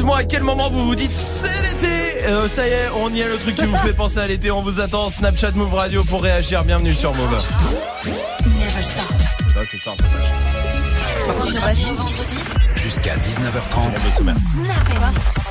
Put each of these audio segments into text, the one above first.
Dites-moi à quel moment vous vous dites c'est l'été. Euh, ça y est, on y est, le truc qui vous fait penser à l'été. On vous attend. Snapchat Move Radio pour réagir. Bienvenue sur Move. Ça, c'est ça. Jusqu'à 19h30.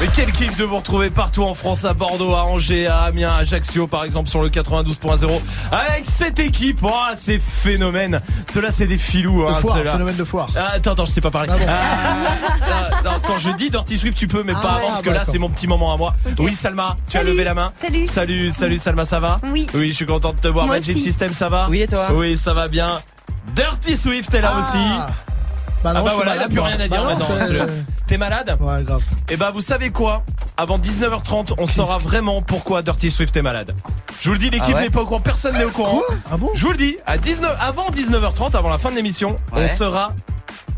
Mais quel kiff de vous retrouver partout en France, à Bordeaux, à Angers, à Amiens, à Ajaccio, par exemple, sur le 92.0 avec cette équipe. Oh, c'est phénomène. Ceux-là, c'est des filous. De Hein, foire, ceux-là. phénomène de foire. Ah, attends, attends, je sais pas parler. Ah bon. Ah, non, non, quand je dis Dirty Swift, tu peux, mais Ah pas avant, ouais, parce que ah, là, c'est mon petit moment à moi. Oui, Salma, tu as levé la main. Salut. Salut, salut, Salma, ça va Oui. Oui, je suis content de te voir. Moi Magic aussi. System, ça va Oui, et toi Oui, ça va bien. Dirty Swift est là Ah. aussi. Bah Ah bah voilà, il a plus rien à Bah dire non, maintenant. T'es malade Ouais, grave. Et bah, vous savez quoi? Avant 19h30, on saura vraiment pourquoi Dirty Swift est malade. Je vous le dis, l'équipe Ah ouais n'est pas au courant, personne n'est au courant. Quoi? Ah bon? Je vous le dis, à 19, avant 19h30, avant la fin de l'émission, on saura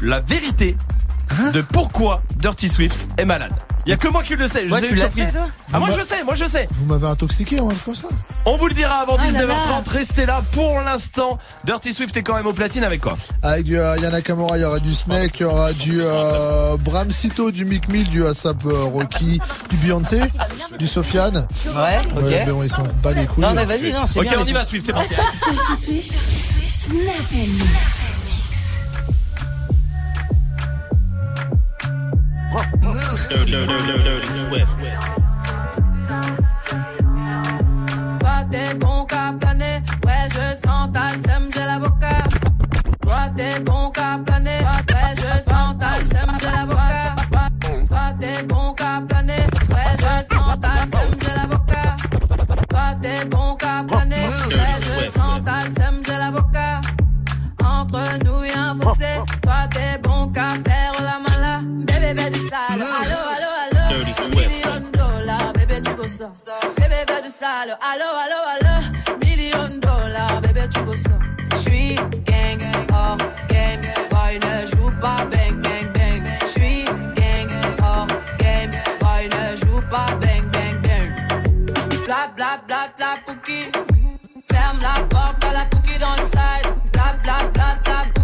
la vérité de pourquoi Dirty Swift est malade. Il y a que moi qui le sais. je Ouais, sais tu l'as sais, Ah moi je le sais, moi je le sais. Vous m'avez intoxiqué truc comme ça On vous le dira avant Ah là 19h30. Restez là pour l'instant. Dirty Swift est quand même au platine avec quoi Avec du euh, Yana Kamura, il y aura du Snake, il y aura du euh, Bram Sito, du Mick Mill, du ASAP euh, Rocky, du Beyoncé, du Sofiane. Ouais, ok. Ouais, mais bon, ils sont pas les couilles. non, mais vas-y, non, c'est Ok, bien. on y va Swift, c'est parti. Dirty Swift, Snap and Mix. Toi t'es bon qu'à planer, ouais je sens ta sème, j'ai l'avocat. Toi t'es bon qu'à planer, ça. Bébé fais du sale, allo allo allo. Million dollars, bébé tu veux ça. J'suis gang gang, oh game, boy ne joue pas bang bang bang. J'suis gang oh game, boy ne joue pas bang bang bang. Bla bla bla bla pouki. Ferme la porte à la pouki dans le side. Bla bla bla bla.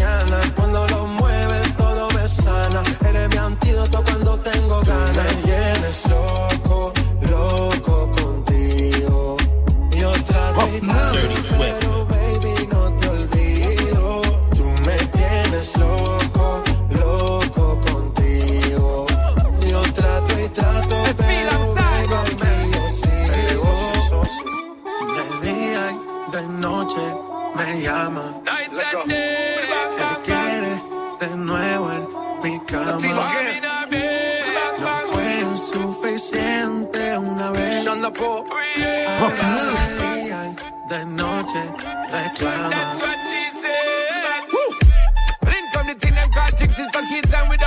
Antídoto cuando tengo ganas. Tú me tienes loco, loco contigo. Yo trato y trato, pero baby no te olvido. Tú me tienes loco, loco contigo. Yo trato y trato, pero baby yo sigo. De día y de noche me llama. contigo que no fue suficiente una vez. Anda po. De noche reclama. Blink on the thing and got chicks, it's for kids and we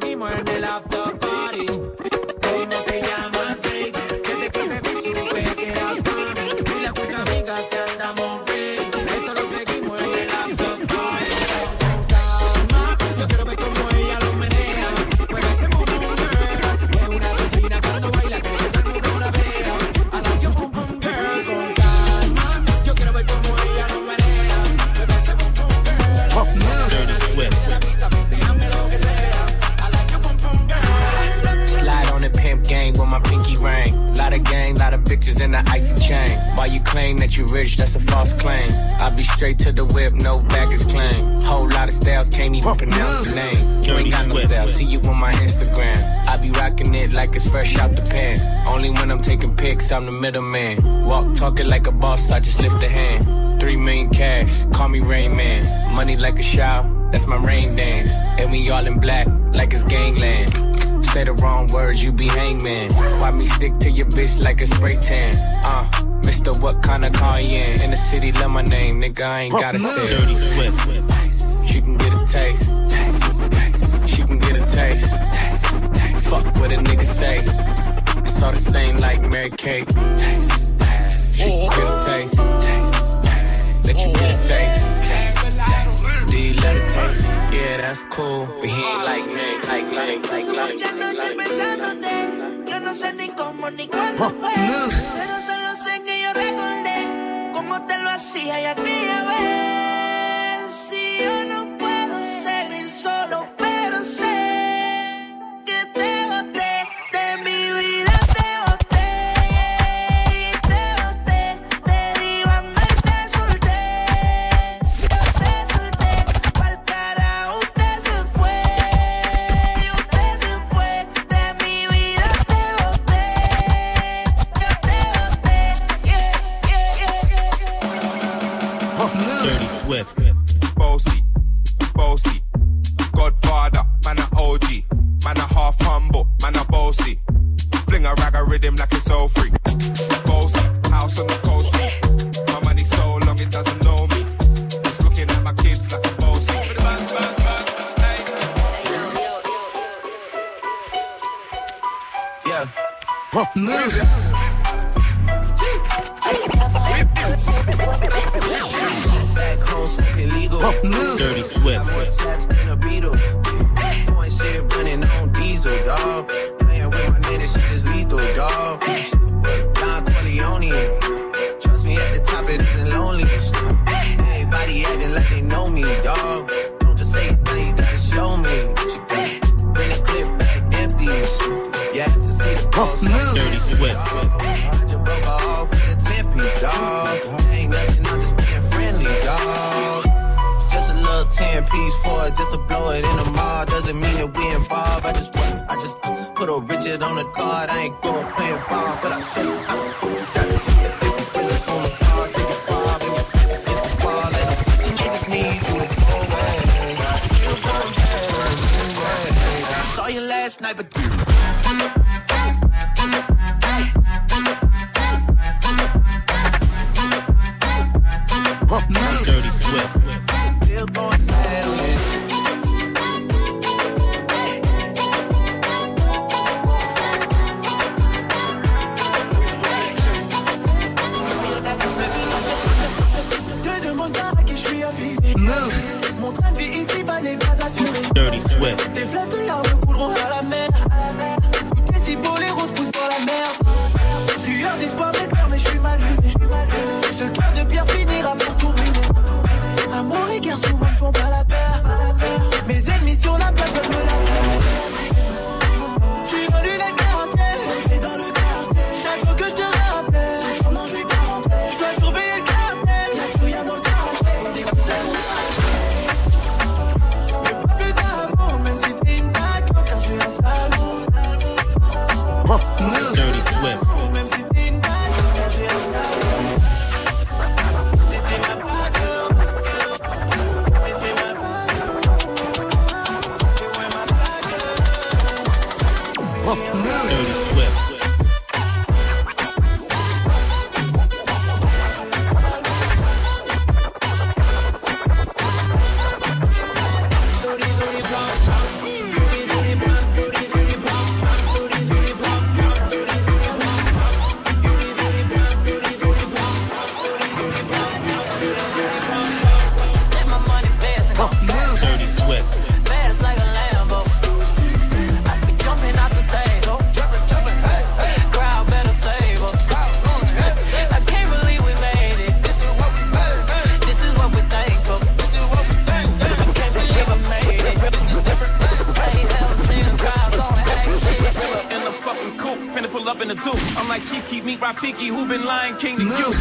seguimos en el after styles, can't even pronounce the name. You ain't got no style, see you on my Instagram. I be rocking it like it's fresh out the pan. Only when I'm taking pics, I'm the middleman. Walk talking like a boss, I just lift a hand. Three million cash, call me Rain Man. Money like a shower, that's my rain dance. And we all in black, like it's gangland. Say the wrong words, you be hangman. Why me stick to your bitch like a spray tan? Uh, Mr. What kind of car you in? In the city, love my name, nigga, I ain't gotta say. Dirty Swift taste. She can get a taste. Fuck what a nigga say. It's all the same like Mary Kate. She can get a taste. Let you get a taste. Do you love a taste? Yeah, that's cool. But he ain't like me. Like, like, like, like. Yo no sé ni cómo ni cuándo fue, pero solo sé que yo recordé cómo te lo hacía y aquella vez. Si yo no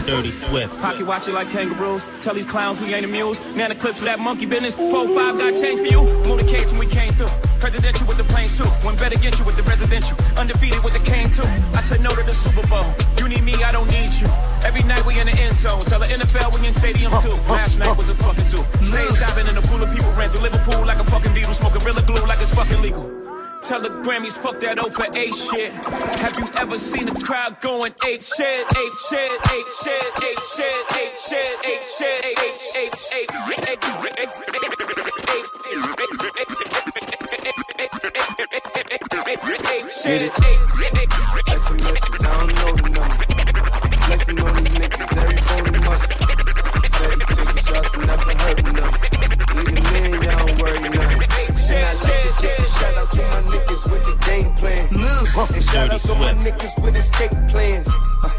Dirty Swift. Pocket watch it like kangaroos. Tell these clowns we ain't amused. Now the clips for that monkey business. Four five got change for you. Motorcades when we came through. Presidential with the planes too. One better get you with the residential. Undefeated with the cane too. I said no to the Super Bowl. You need me, I don't need you. Every night we in the end zone. Tell the NFL we in stadiums too. Last night was a fucking zoo. Stage diving in a pool of people ran through Liverpool like a fucking beetle. Smoking Gorilla glue like it's fucking legal. Tell the Grammys, fuck that O for A shit. Have you ever seen the crowd going ape shit, ape shit, ape shit, ape shit, ape shit, ape shit, ape shit, ape shit, Flexing on And shout out to my niggas with escape plans. Uh,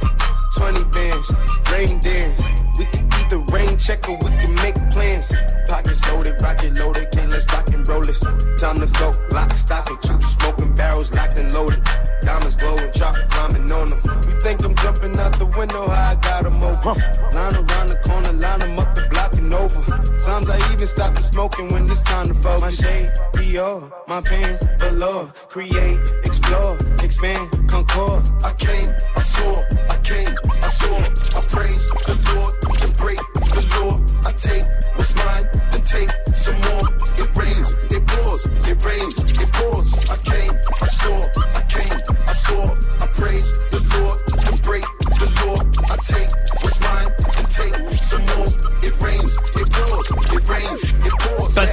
20 bands, rain dance. We can keep the rain check or we can make plans. Pockets loaded, rocket loaded, can't let's rock and roll this. Time to go,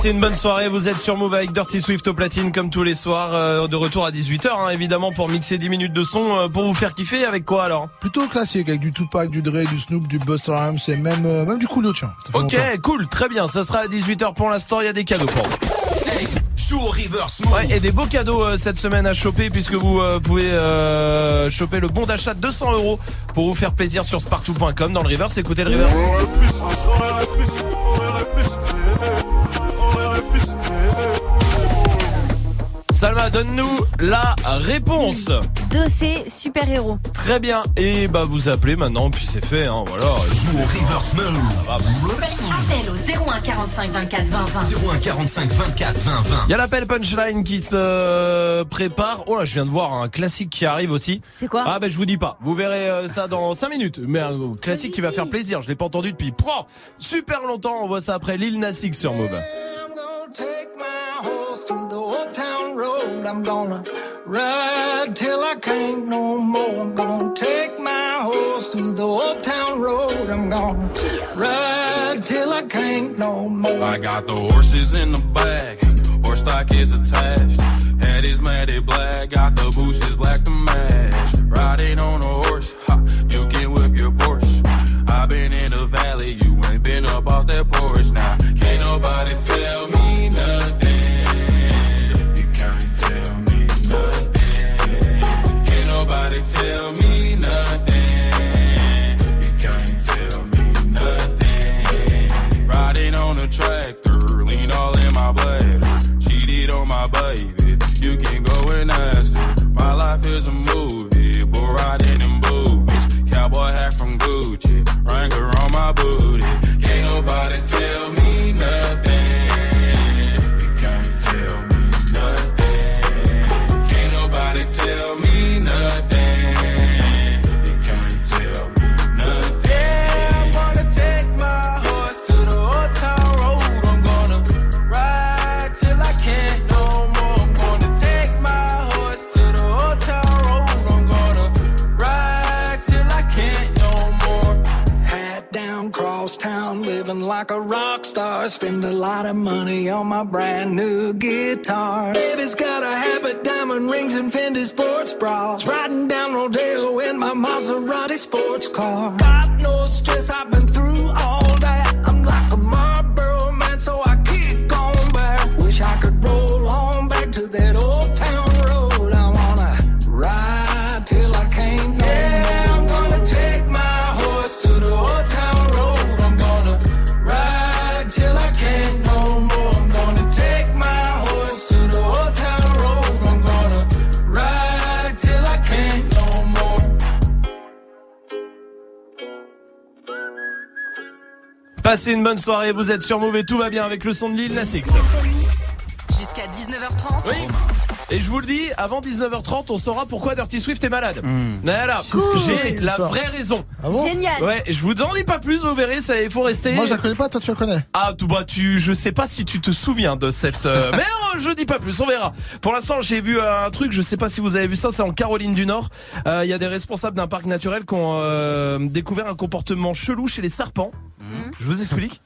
Passez une bonne soirée, vous êtes sur Move avec Dirty Swift au platine comme tous les soirs, euh, de retour à 18h hein, évidemment pour mixer 10 minutes de son, euh, pour vous faire kiffer avec quoi alors? Plutôt classique avec du Tupac, du Dre, du Snoop, du Busta Rhymes et même euh, même du Coolio tiens. Ok, longtemps. cool, très bien, ça sera à 18h pour l'instant, il y a des cadeaux pour vous. Ouais, et des beaux cadeaux euh, cette semaine à choper puisque vous euh, pouvez euh, choper le bon d'achat de 200 euros pour vous faire plaisir sur spartou.com dans le reverse. Écoutez le reverse. Salma, donne-nous la réponse. Dossier super-héros. Très bien. Et bah vous appelez maintenant, puis c'est fait. Hein, voilà. Joue au reverse Appel au 01 45 24 20 20. 01 45 24 20 20. Il y a l'appel punchline qui se prépare. Oh là, je viens de voir un classique qui arrive aussi. C'est quoi Ah ben je vous dis pas. Vous verrez euh, ça dans 5 minutes. Mais un classique qui va faire plaisir. Je l'ai pas entendu depuis pouah, super longtemps. On voit ça après Lil Nas X sur Move. Horse to the old town road. I'm gonna ride till I can't no more. I'm gonna take my horse to the old town road. I'm gonna ride till I can't no more. I got the horses in the back, horse stock is attached. Head is matted black, got the bushes black to match. Riding on a horse, ha, you can whip your Porsche. i been in the valley, you ain't been up off that porch now. Can't nobody tell me sports car. Passez une bonne soirée, vous êtes sur Move et tout va bien avec le son de Lil Nas X. Jusqu'à 19h30. Oui. Et je vous le dis, avant 19h30, on saura pourquoi Dirty Swift est malade. Hmm. Voilà, Cool. j'ai la vraie raison. Ah bon Génial. Ouais, je vous en dis pas plus, vous verrez, ça, il faut rester. Moi, je la connais pas, toi, tu la connais? Ah, tout bah tu, je sais pas si tu te souviens de cette. euh, mais euh, je dis pas plus, on verra. Pour l'instant, j'ai vu euh, un truc, je sais pas si vous avez vu ça, c'est en Caroline du Nord. Euh, Il y a des responsables d'un parc naturel qui ont euh, découvert un comportement chelou chez les serpents. Je vous explique.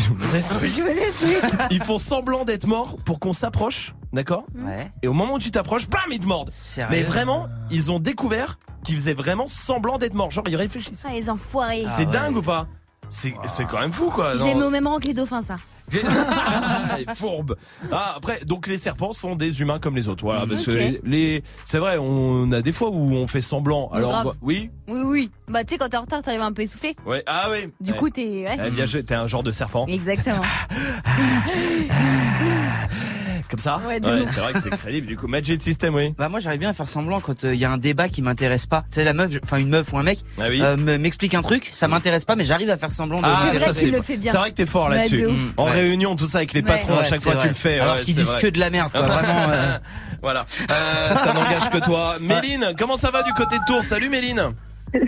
Je vous explique. Je vous explique. Ils font semblant d'être morts pour qu'on s'approche, d'accord Ouais. Et au moment où tu t'approches, bam, ils te mordent. Sérieux Mais vraiment, ils ont découvert qu'ils faisaient vraiment semblant d'être morts. Genre, ils réfléchissent. Ah, les enfoirés. c'est dingue ou pas? C'est c'est quand même fou, quoi. Je les mets au même rang que les dauphins, ça. Les fourbes. Ah, après, donc les serpents sont des humains comme les autres. Voilà, parce que les, c'est vrai, on a des fois où on fait semblant. Alors, grave. bah, oui, Oui, oui. Bah, tu sais, quand t'es en retard, t'arrives un peu essoufflé. ouais, ah oui. Du Ouais. coup, t'es. ouais. Eh bien, t'es un genre de serpent. Exactement. Comme ça Ouais, ouf. c'est vrai que c'est crédible. Du coup, Magic System, oui. Bah moi j'arrive bien à faire semblant quand il y a un débat qui m'intéresse pas. Tu sais la meuf, je- enfin une meuf ou un mec Ah oui. euh, me- m'explique un truc, ça m'intéresse pas mais j'arrive à faire semblant de Ah, C'est vrai ça, que tu le fais bien. C'est vrai que t'es fort Ouais, là-dessus. de ouf. En Ouais. réunion, tout ça avec les Ouais. patrons, à Ouais, chaque fois vrai. tu le fais. Alors ouais, qu'ils disent vrai. que de la merde quoi, vraiment. euh. Voilà. Euh, ça n'engage que toi. Méline, comment ça va du côté de Tours? Salut Méline.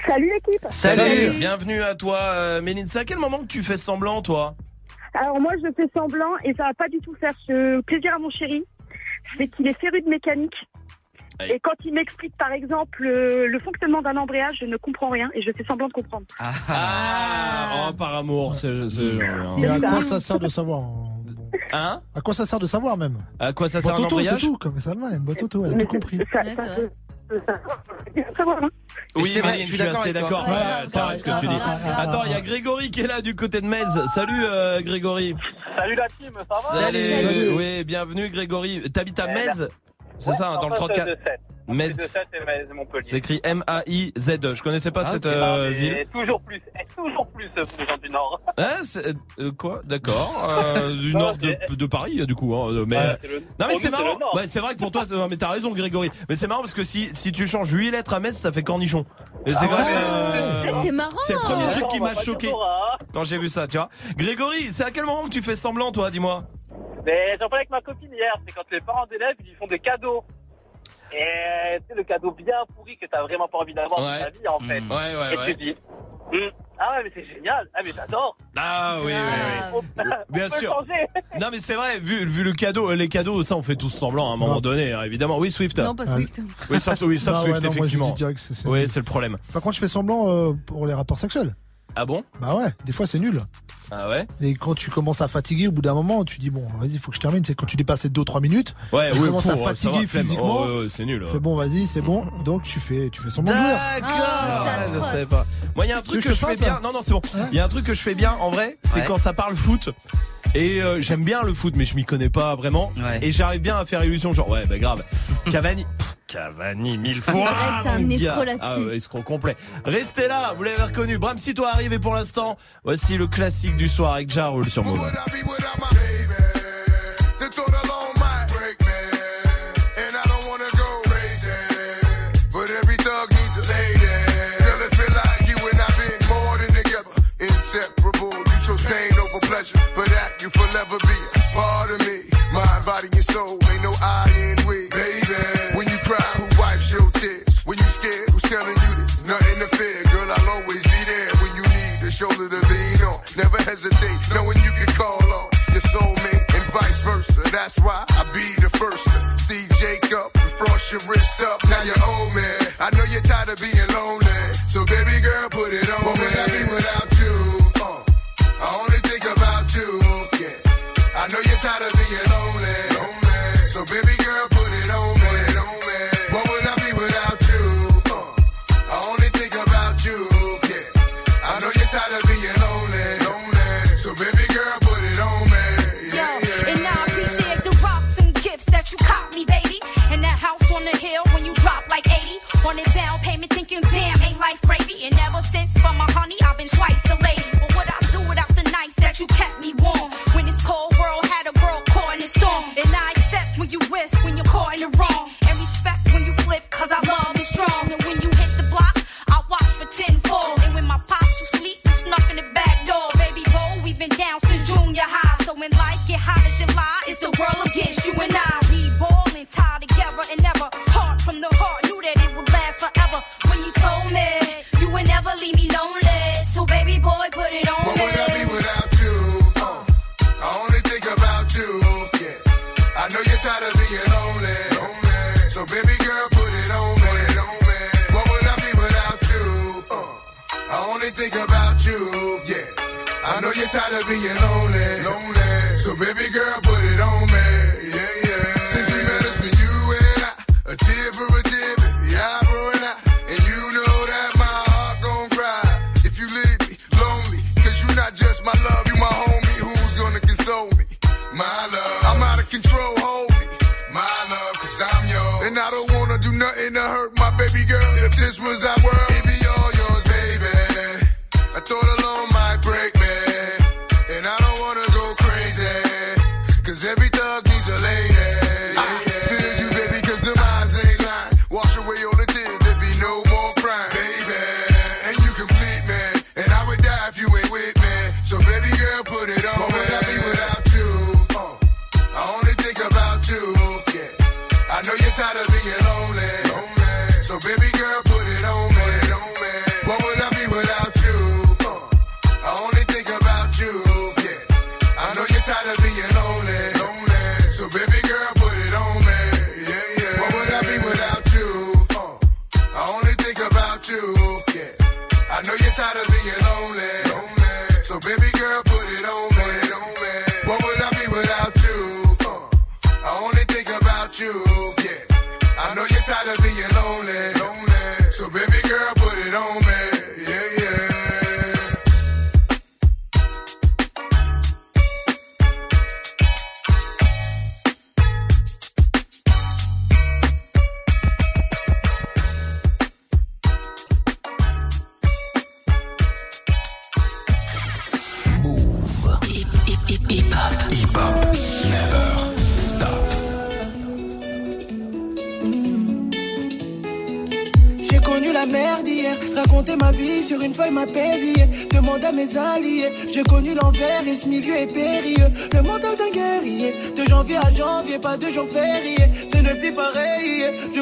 Salut l'équipe. Salut. Bienvenue à toi, euh, Méline. C'est à quel moment que tu fais semblant, toi? Alors moi je fais semblant et ça va pas du tout faire ce plaisir à mon chéri. C'est qu'il est féru de mécanique. Et quand il m'explique par exemple euh, le fonctionnement d'un embrayage, je ne comprends rien et je fais semblant de comprendre. Ah, oh, par amour. C'est, c'est- Mais à ça. quoi ça sert de savoir hein À quoi ça sert de savoir même À quoi ça sert auto, c'est tout. Comme Salma, elle aime boîte auto, elle a tout compris. Ça, Ouais, ça, Oui, C'est vrai, je suis assez d'accord. c'est vrai ce que tu dis. Attends, il y a Grégory qui est là du côté de Metz. Salut euh, Grégory. Salut la team, ça va Salut. Salut. Oui, bienvenue Grégory. T'habites à Eh, Metz C'est Ouais, ça, dans le en face 34. de et Montpellier. C'est écrit M-A-I-Z. Je connaissais pas Ah, cette euh, ville. Toujours plus, eh, toujours plus euh, les gens du Nord. Hein, euh, quoi? D'accord. Euh, du Non, nord de, Paris, du coup. hein, mais... Ouais, c'est le- Non mais pour c'est marrant. Ouais, c'est vrai que pour toi, non, mais t'as raison, Grégory. Mais c'est marrant parce que si si tu changes 8 lettres à Metz, ça fait cornichon. Et c'est euh, Ah, c'est marrant. C'est le premier truc qui m'a pas choqué quand j'ai vu ça, tu vois. Grégory, c'est à quel moment que tu fais semblant, toi, dis-moi? Mais j'en parlais avec ma copine hier, c'est quand les parents d'élèves ils lui font des cadeaux. Et c'est le cadeau bien pourri que t'as vraiment pas envie d'avoir Ouais. dans ta vie en fait. Mm. Ouais, ouais, Et tu dis, Hum, ah ouais mais c'est génial, ah mais j'adore. Ah oui, oui, oui. On peut- on Bien peut sûr. changer. Non mais c'est vrai, vu, vu le cadeau, euh, les cadeaux, ça on fait tous semblant à un moment Non. donné, hein, évidemment. Oui, Swift. Non, pas Swift. Oui, sauf, oui, sauf Ah ouais, Swift, non, effectivement. c'est- Oui, c'est le problème. Par contre, je fais semblant euh, pour les rapports sexuels. Ah bon? Bah ouais, des fois c'est nul. Ah ouais? Et quand tu commences à fatiguer, au bout d'un moment, tu dis bon, vas-y, faut que je termine. C'est quand tu dépasses les 2-3 minutes. Ouais, tu oui, commences à pour, fatiguer va, physiquement. Oh, ouais, ouais, c'est nul. Fais bon, vas-y, c'est bon. Donc tu fais, tu fais D'accord. jouer. Ah, c'est Ouais, je savais pas. Moi, il y a un truc que que je je fais bien. hein Non, non, c'est bon. Il y a un truc que je fais bien en vrai, c'est Ouais. quand ça parle foot. Et euh, j'aime bien le foot, mais je m'y connais pas vraiment. Ouais. Et j'arrive bien à faire illusion, genre ouais, bah grave. Cavani, Pff, Cavani mille fois. vrai que t'es un gars. escroc là-dessus. Ah ouais, escroc complet. Restez là, vous l'avez reconnu. Bram, si toi arrive et pour l'instant, voici le classique du soir avec Jarul sur Move. The thought alone might break me, and I don't wanna hesitate, knowing you can call on your soulmate and vice versa. That's why I be the first to see Jacob and frost your wrist up. Now you're old man.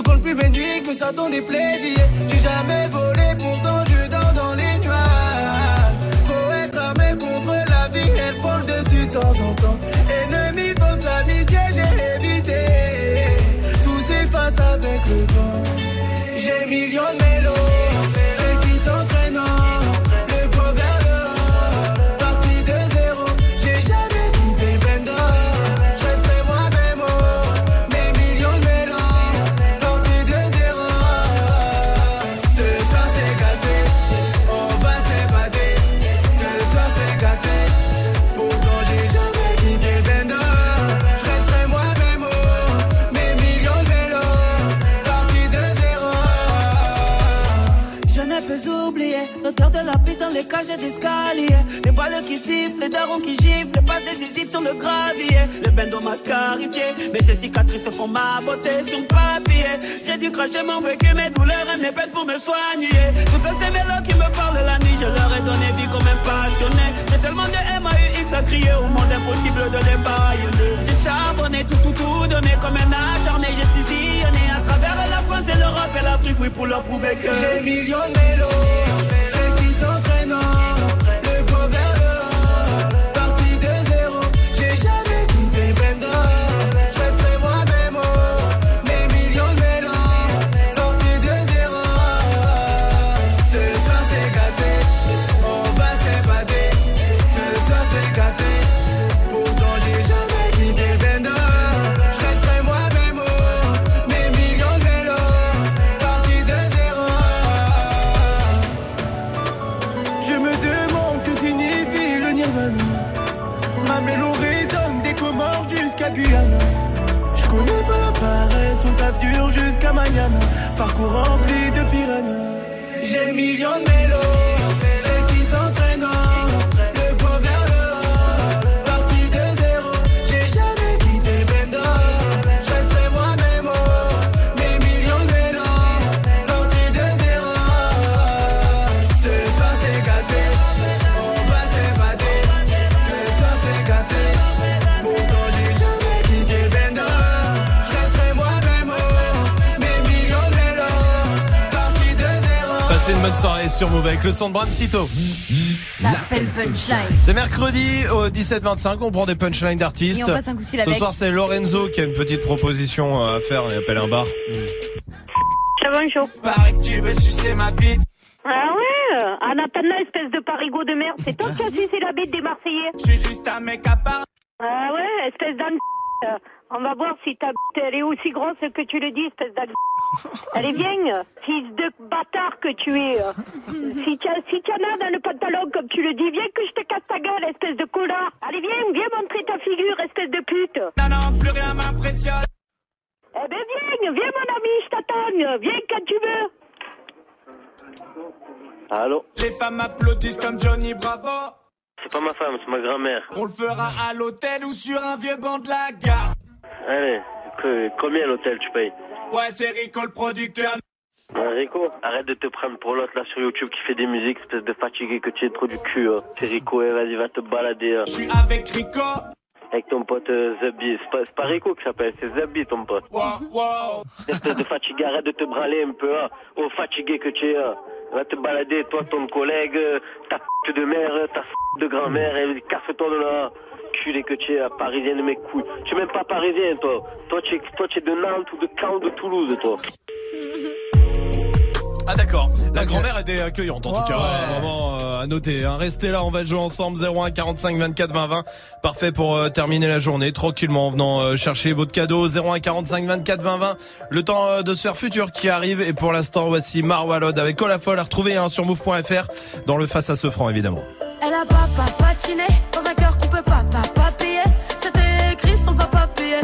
Je compte plus mes nuits que ça t'en déplaisir. J'ai jamais volé, pourtant je dors dans les nuages. Faut être armé contre la vie, elle prend le dessus de temps en temps. Ennemis, fausse amitié, j'ai évité. Tous s'efface avec le vent. J'ai millions de mélos. marche d'escalier. Les balles qui sifflent, les darons qui giflent, les passes décisives sur le gravier. Le bendo mascarifié, mais ces cicatrices font ma beauté sur papier. J'ai dû cracher mon vécu, mes douleurs et mes peines pour me soigner. Toutes ces mélos qui me parlent la nuit, je leur ai donné vie comme un passionné. J'ai tellement de MAUX à crier au monde impossible de les baïonner. J'ai charbonné tout, tout, tout donné comme un acharné. J'ai sillonné à travers la France et l'Europe et l'Afrique, oui, pour leur prouver que j'ai millions de mélos. Parcours rempli de piranhas. J'ai millions de mélos. Bonne soirée sur Move avec le son de Bram Cito. L'appel punchline. C'est mercredi au 17-25, on prend des punchlines d'artistes. Et on passe un coup de fil Ce avec. soir, c'est Lorenzo qui a une petite proposition à faire. Il appelle un bar. Ça va, chaud. Pareil que tu veux sucer ma bite. Ah ouais Ah Nathana, espèce de parigot de merde. C'est toi qui as sucé la bite des Marseillais Je suis juste un mec à part. Ah ouais, espèce d'âne. On va voir si ta bite, elle est aussi grosse que tu le dis, espèce d'âne. Allez, viens, fils de bâtard que tu es. Si tu as, si en as dans le pantalon, comme tu le dis, viens que je te casse ta gueule, espèce de connard. Allez, viens, viens montrer ta figure, espèce de pute. Non, non, plus rien m'impressionne. Eh ben, viens, viens, mon ami, je t'attends. Viens quand tu veux. Allô Les femmes applaudissent comme Johnny Bravo. C'est pas ma femme, c'est ma grand-mère. On le fera à l'hôtel ou sur un vieux banc de la gare. Allez, que- combien l'hôtel tu payes Ouais, c'est Rico le producteur. Rico, arrête de te prendre pour l'autre là sur YouTube qui fait des musiques, espèce de fatigué que tu es trop du cul. hein. C'est Rico, eh, vas-y, va te balader. hein. Je suis avec Rico. Avec ton pote euh, Zabi. C'est pas, Rico qui s'appelle, c'est Zabi ton pote. Wow, wow. Espèce de fatigué, arrête de te branler un peu. Hein. Oh, fatigué que tu es. Va te balader, toi, ton collègue, euh, ta p de mère, ta de grand-mère, et casse-toi de là. Culé que tu es, euh, parisien de mes couilles. Tu es même pas parisien, toi. Toi, tu es, toi, tu es de Nantes ou de Caen ou de Toulouse, toi. Ah d'accord. La grand-mère était accueillante en tout cas. Ouais, Vraiment euh, à noter. hein. Restez là, on va jouer ensemble 01 45 24 20 20. Parfait pour euh, terminer la journée tranquillement en venant euh, chercher votre cadeau 01 45 24 20 20. Le temps euh, de se faire futur qui arrive et pour l'instant voici Marwalod avec Olafol à retrouver hein, sur move.fr dans le face à ce franc évidemment. Elle a papa patiné dans un cœur qu'on peut pas papa payer. C'était écrit son papa payé.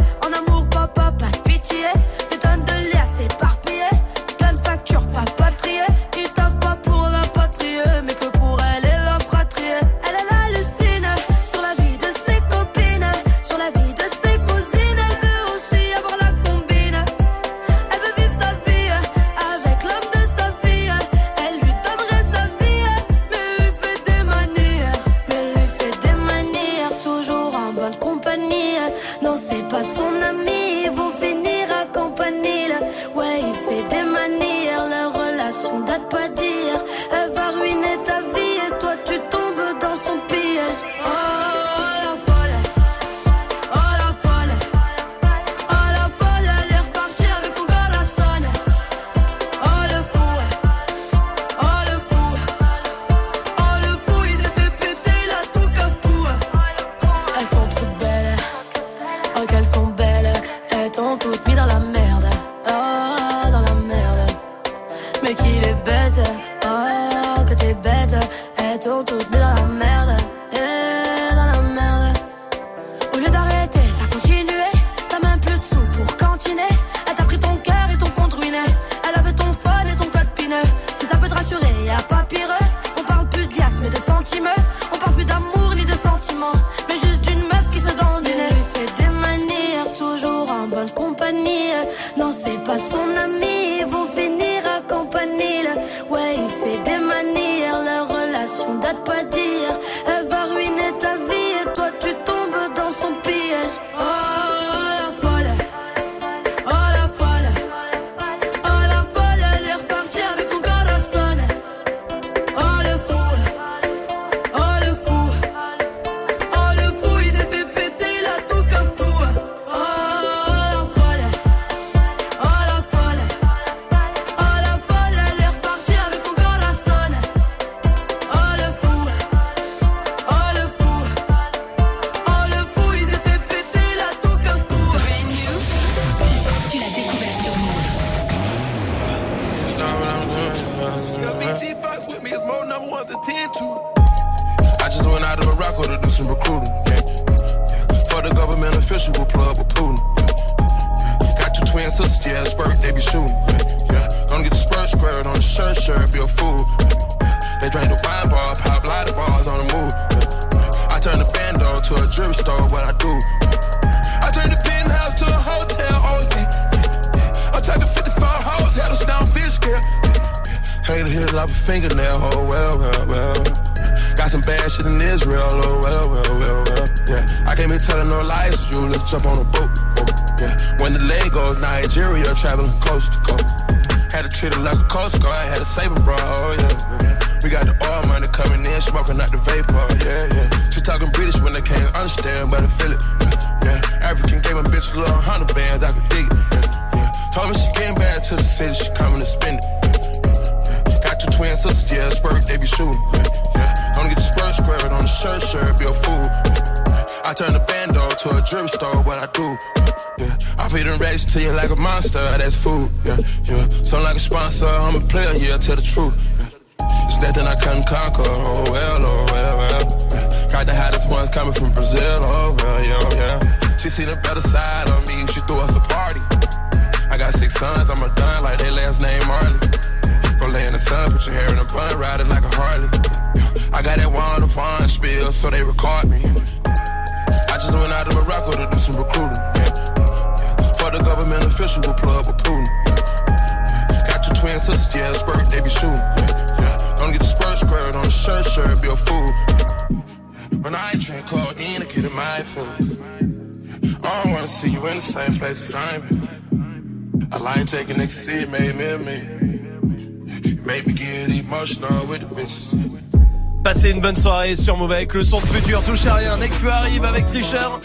Bonne soirée sur Mauvais avec le son de futur. Touche à rien. Nekfu arrive avec Tricheur.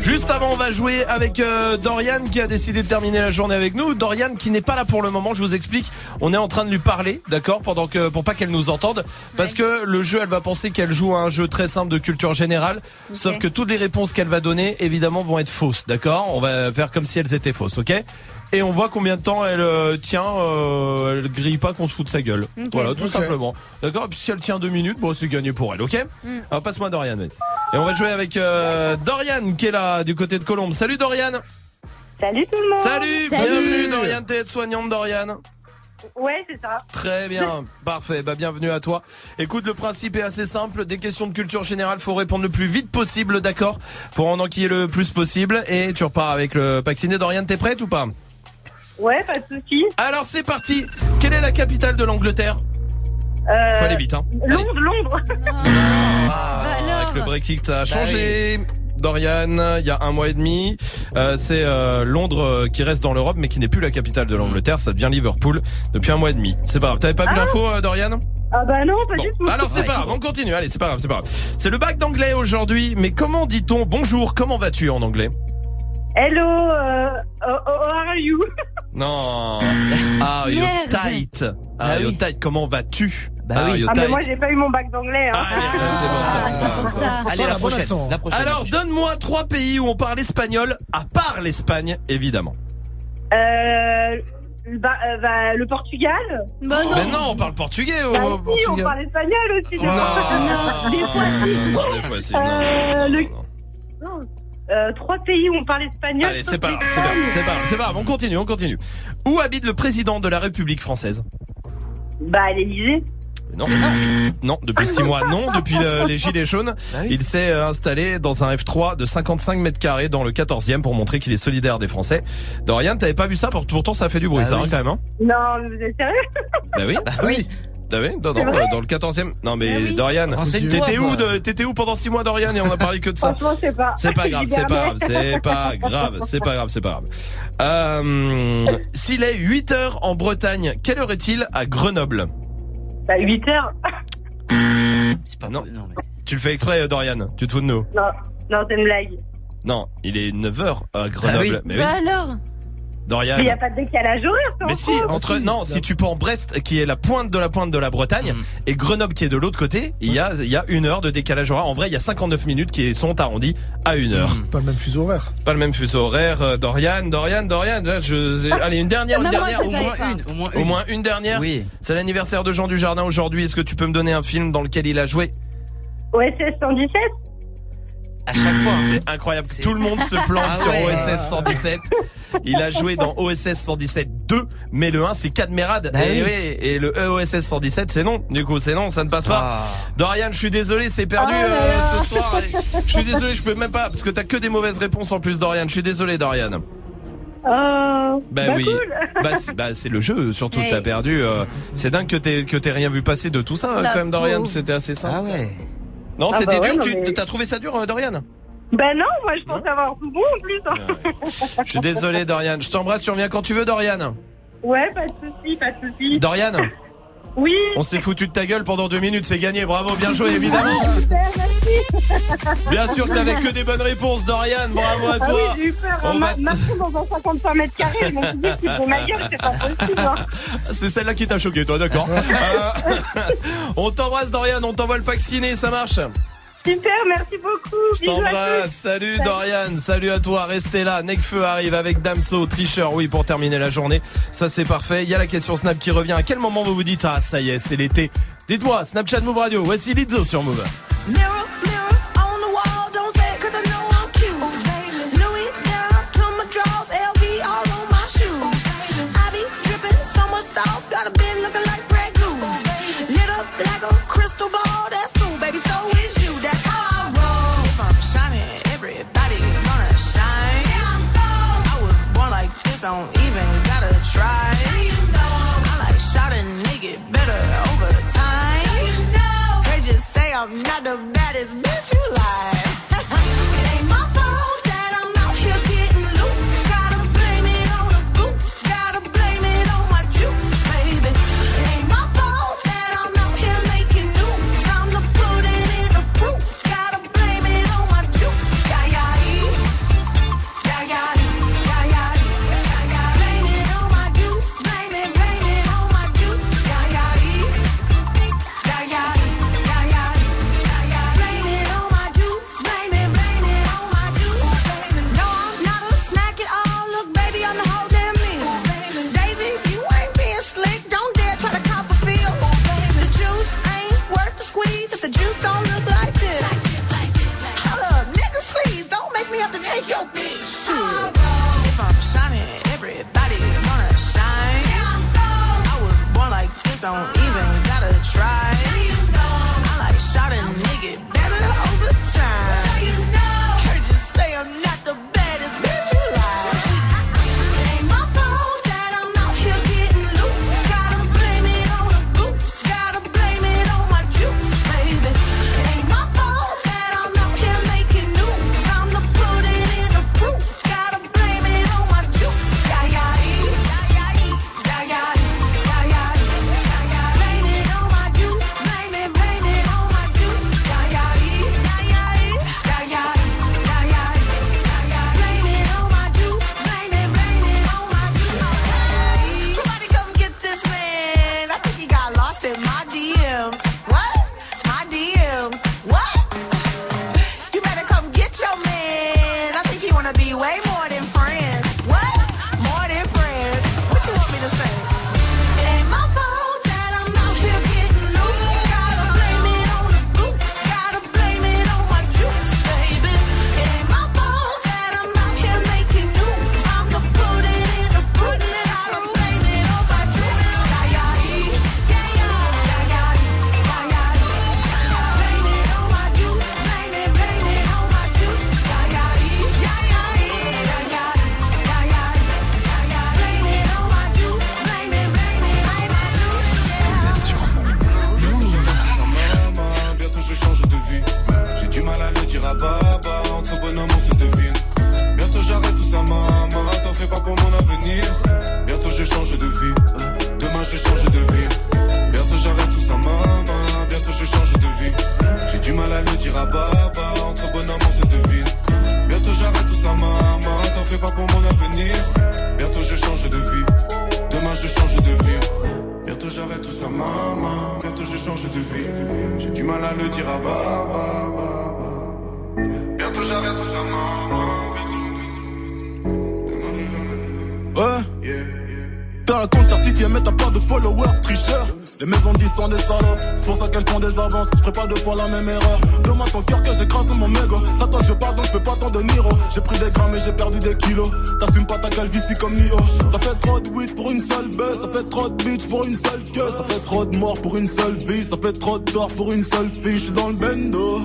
Juste avant, on va jouer avec euh, Dorian qui a décidé de terminer la journée avec nous. Dorian qui n'est pas là pour le moment, je vous explique. On est en train de lui parler, d'accord, pendant que pour pas qu'elle nous entende, parce que le jeu, elle va penser qu'elle joue à un jeu très simple de culture générale, sauf que toutes les réponses qu'elle va donner, évidemment, vont être fausses, d'accord? On va faire comme si elles étaient fausses, ok? Et on voit combien de temps elle euh, tient, euh, elle grille pas qu'on se fout de sa gueule. Voilà, tout simplement. D'accord? Et puis si elle tient deux minutes, bon, c'est gagné pour elle, ok? Mm. Alors passe-moi Dorian. Et on va jouer avec euh, Dorian qui est là du côté de Colombe. Salut Dorian Salut tout le monde Salut, bienvenue Dorian, t'es aide-soignante Dorian. Ouais, c'est ça. Très bien, parfait, bah bienvenue à toi. Écoute, le principe est assez simple, des questions de culture générale, faut répondre le plus vite possible, d'accord? Pour en enquiller le plus possible, et tu repars avec le vacciné. Dorian, t'es prête ou pas? Ouais, pas de soucis. Alors c'est parti, quelle est la capitale de l'Angleterre? Euh, Faut aller vite, hein. Londres, Londres. Ah, avec le Brexit, ça a changé. Dorian, il y a un mois et demi, Euh, c'est euh, Londres euh, qui reste dans l'Europe, mais qui n'est plus la capitale de l'Angleterre. Ça devient Liverpool depuis un mois et demi. C'est pas grave. T'avais pas vu l'info, euh, Dorian Ah bah non, pas Bon, du tout. alors c'est pas grave. On continue. Allez, c'est pas grave, c'est pas grave. C'est le bac d'anglais aujourd'hui. Mais comment dit-on bonjour Comment vas-tu en anglais? Hello, euh, how how are you? Non. Ah, you tight. Ah, you tight. Comment vas-tu? Bah oui. you Ah mais moi j'ai pas eu mon bac d'anglais. Hein. c'est pour ça. Allez, la prochaine. La prochaine. Alors, donne-moi trois pays où on parle espagnol, à part l'Espagne, évidemment. Euh, bah, euh, bah, le Portugal. Bah Mais non, on parle portugais au Bah si, on parle espagnol aussi. Non. Non, des fois si. Non, des fois, si. Non, Euh, non, le- non, non. Non. Euh, trois pays où on parle espagnol. Allez, c'est pas grave, c'est pas grave, c'est pas grave, c'est pas grave, on continue, on continue. Où habite le président de la République française? Bah, à l'Elysée. Non, non, depuis six mois, non. Depuis le- les gilets jaunes, il s'est euh, installé dans un F3 de 55 mètres carrés dans le 14e pour montrer qu'il est solidaire des Français. Dorian, t'avais pas vu ça pour- Pourtant, ça a fait du bruit, Bah ça, oui. hein, quand même. Hein Non, mais vous êtes sérieux? Bah oui. Bah oui. Bah oui, non, non, dans le 14e. Non, mais Ah oui. Dorian, t'étais où, de- où pendant six mois, Dorian, et on a parlé que de ça? Franchement, c'est pas. Grave, c'est pas grave, c'est pas grave, c'est pas grave, c'est pas grave. Euh, S'il est 8 heures en Bretagne, quelle heure est-il à Grenoble? Bah, 8 heures. C'est pas Non. non, mais... Tu le fais exprès, euh, Dorian Tu te fous de nous Non, non, c'est une blague. Non, il est 9 heures à Grenoble. Ah oui. Mais oui, Bah alors Dorian. Mais il n'y a pas de décalage horaire, Mais si, entre si. non, si tu prends Brest qui est la pointe de la pointe de la Bretagne Mm. et Grenoble qui est de l'autre côté, il y a il y a une heure de décalage horaire. En vrai, il y a 59 minutes qui sont arrondies à une heure. Mm. Pas le même fuseau horaire. Pas le même fuseau horaire. euh, Dorian, Dorian, Dorian. Je... Allez, une dernière, une Même moi, dernière. au moins. Une, au moins Au une. moins une dernière. Oui. C'est l'anniversaire de Jean Dujardin aujourd'hui. Est-ce que tu peux me donner un film dans lequel il a joué? OSS 117 À chaque fois. C'est incroyable. Tout le monde se plante Ah sur ouais. OSS 117. Il a joué dans OSS 117 2, mais le 1 c'est Cadmerade. Bah et, oui. oui, et le OSS 117 c'est non. Du coup, c'est non, ça ne passe pas. Ah. Dorian, je suis désolé, c'est perdu Oh euh, ce soir. Allez, Je suis désolé, je peux même pas parce que t'as que des mauvaises réponses en plus, Dorian. Je suis désolé, Dorian. Oh, Bah, bah oui. cool. Bah c'est bah, c'est le jeu, surtout Oui. t'as perdu. euh, c'est dingue que t'aies que t'aies rien vu passer de tout ça La quand même, Dorian. C'était assez simple. Ah ouais. Non, ah c'était bah dur. Ouais, non, mais... Tu as trouvé ça dur, euh, Dorian? Ben non, moi je pense avoir tout bon en plus. Hein. Ah je suis désolé, Dorian. Je t'embrasse, tu reviens quand tu veux, Dorian. Ouais, pas de soucis, pas de soucis. Dorian? Oui. On s'est foutu de ta gueule pendant deux minutes, c'est gagné. Bravo, bien joué, évidemment. Merci. Bien sûr, que t'avais que des bonnes réponses, Doriane. Bravo à ah toi. On hein. ma, dans un 55 mètres carrés, ils m'ont dit qu'ils ma gueule, c'est pas possible. Hein. C'est celle-là qui t'a choqué, toi, d'accord. Euh, on t'embrasse, Doriane. On t'envoie le pack ciné, ça marche. Super, merci beaucoup. Je t'embrasse. Salut, salut Dorian, salut à toi. Restez là. Necfeu arrive avec Damso, tricheur, oui, pour terminer la journée. Ça, c'est parfait. Il y a la question Snap qui revient. À quel moment vous vous dites, ah, ça y est, c'est l'été? Dites-moi, Snapchat Move Radio. Voici Lizzo sur Move. don't even gotta try. You know. I like shot a nigga better over time. You know. They just say I'm not the baddest bitch you like. pour une seule fille, je dans le bendo.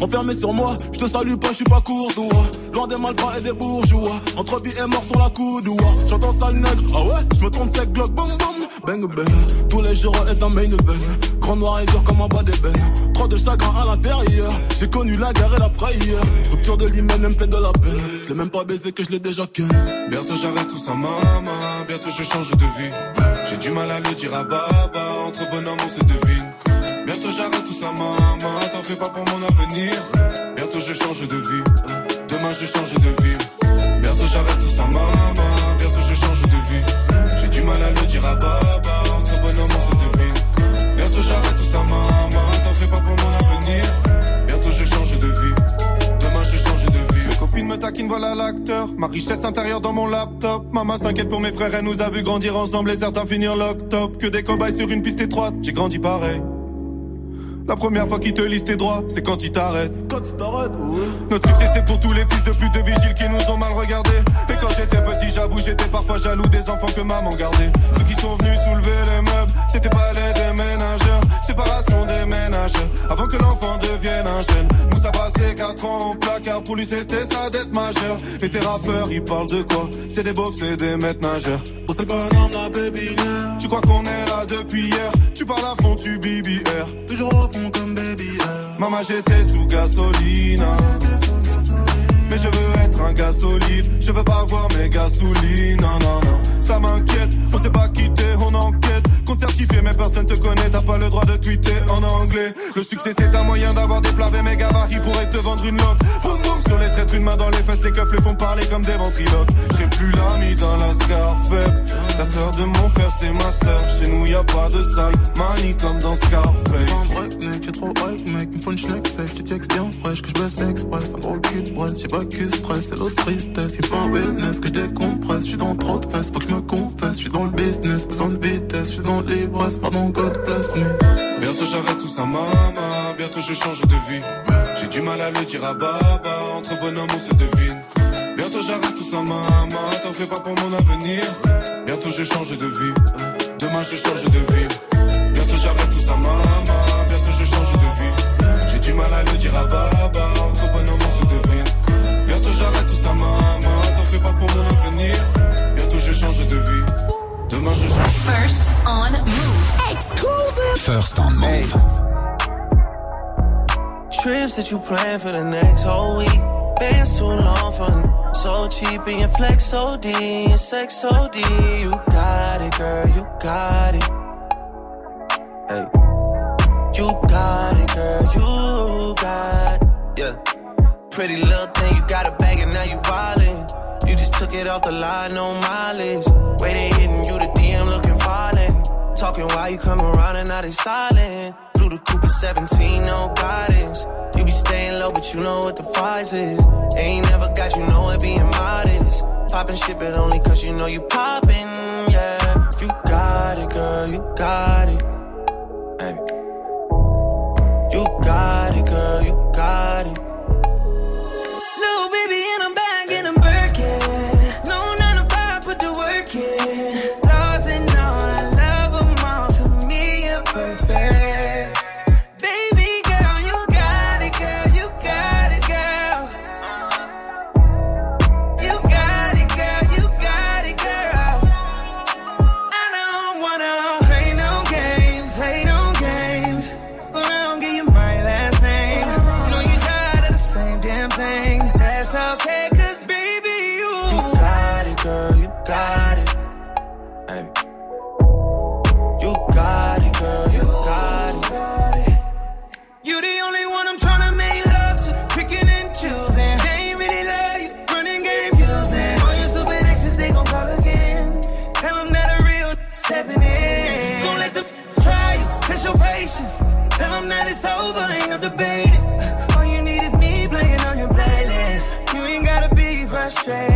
Enfermé sur moi, je te salue pas, je suis pas courdois. Loin des malfrats et des bourgeois. Entre billes et mort sur la coude coudoua. J'entends sale nègre, ah ouais, je me trompe, c'est glock, boum boum. Bang bang, tous les jours est un main event. Grand noir et dur comme un bas d'ébène. Trop de chagrin à la l'intérieur. J'ai connu la guerre et la frayeur. Rupture de l'hymen, elle me fait de la peine. Je l'ai même pas baisé que je l'ai déjà ken. Bientôt j'arrête tout ça, maman. Bientôt je change de vie. J'ai du mal à le dire à Baba. Entre bonhomme, on se devine. T'en fais pas pour mon avenir. Bientôt je change de vie. Demain je change de vie. Bientôt j'arrête tout ça, maman. Bientôt je change de vie. J'ai du mal à le dire à Baba. Entre bonhommes, on se devine. Bientôt j'arrête tout ça, maman. T'en fais pas pour mon avenir. Bientôt je change de vie. Demain je change de vie. Mes copines me taquinent, voilà l'acteur. Ma richesse intérieure dans mon laptop. Maman s'inquiète pour mes frères, elle nous a vu grandir ensemble et certains finir lock-top. Que des cobayes sur une piste étroite, j'ai grandi pareil. La première fois qu'ils te lisent tes droits, c'est quand ils t'arrêtent. Quand tu t'arrêtes, ouais. Notre succès c'est pour tous les fils de pute de vigiles qui nous ont mal regardés. Et quand j'étais petit, j'avoue, j'étais parfois jaloux des enfants que maman gardait. Ceux qui sont venus soulever les meubles, c'était pas les déménageurs. Séparation des avant que l'enfant devienne un jeune. Moussa passé 4 ans au placard, pour lui c'était sa dette majeure. Et tes rappeurs, ils parlent de quoi? C'est des beaufs, c'est des maîtres nageurs. On c'est le bonhomme, la bébinaire. Tu crois qu'on est là depuis hier? Tu parles à fond, tu BBR. Toujours au fond comme baby. Maman, j'étais sous gasoline. Mais je veux être un gars solide. Je veux pas voir mes gasolines. Ça m'inquiète. On s'est pas quitté, on enquête. Certifié, mais personne te connaît. T'as pas le droit de tweeter en anglais. Le succès, c'est un moyen d'avoir des plats mes gabarits pourraient te vendre une loque. Sur les traîtres, une main dans les fesses. Les keufs les font parler comme des ventriloques. J'ai plus l'ami dans la Scarface. La sœur de mon frère, c'est ma sœur. Chez nous, y a pas de sale manie comme dans Scarface. Un break, mec, j'ai trop hype, mec. Me faut une schneck tu textes bien fraîche, que je baisse express. Un gros cul de j'ai pas que stress, c'est l'autre tristesse. Il faut un wellness, que je décompresse. Je suis dans trop de fesses, faut que je me confesse. Je suis dans le business, besoin de vitesse. Je dans bless me. Bientôt j'arrête tout ça, maman. Bientôt je change de vie. J'ai du mal à le dire à Baba. Entre bonhommes, on se devine. Bientôt j'arrête tout ça, maman. T'en fais pas pour mon avenir. Bientôt je change de vie. Demain je change de vie. Bientôt j'arrête tout ça, maman. Bientôt je change de vie. J'ai du mal à le dire à Baba. Entre bonhommes, on se devine. Bientôt j'arrête tout ça, maman. T'en fais pas pour mon avenir. Bientôt je change de vie. First on move. Exclusive. First on move. Trips that you plan for the next whole week. Been too long for so cheap and your flex so D, your sex so D. You got it, girl, you got it. Hey, you got it, girl, you got it. Yeah, pretty little thing, you got a bag and now you wildin'. You just took it off the line, no mileage. They hitting you, the DM looking violent. Talking while you come around and now they silent. Through the Cooper 17, no guidance. You be staying low, but you know what the price is. Ain't never got you know it being modest. Poppin' shit, but only cause you know you poppin', yeah. You got it, girl, you got it. Hey. You got it, girl, you got it. It's over, ain't no debating. All you need is me playing on your playlist. You ain't gotta be frustrated.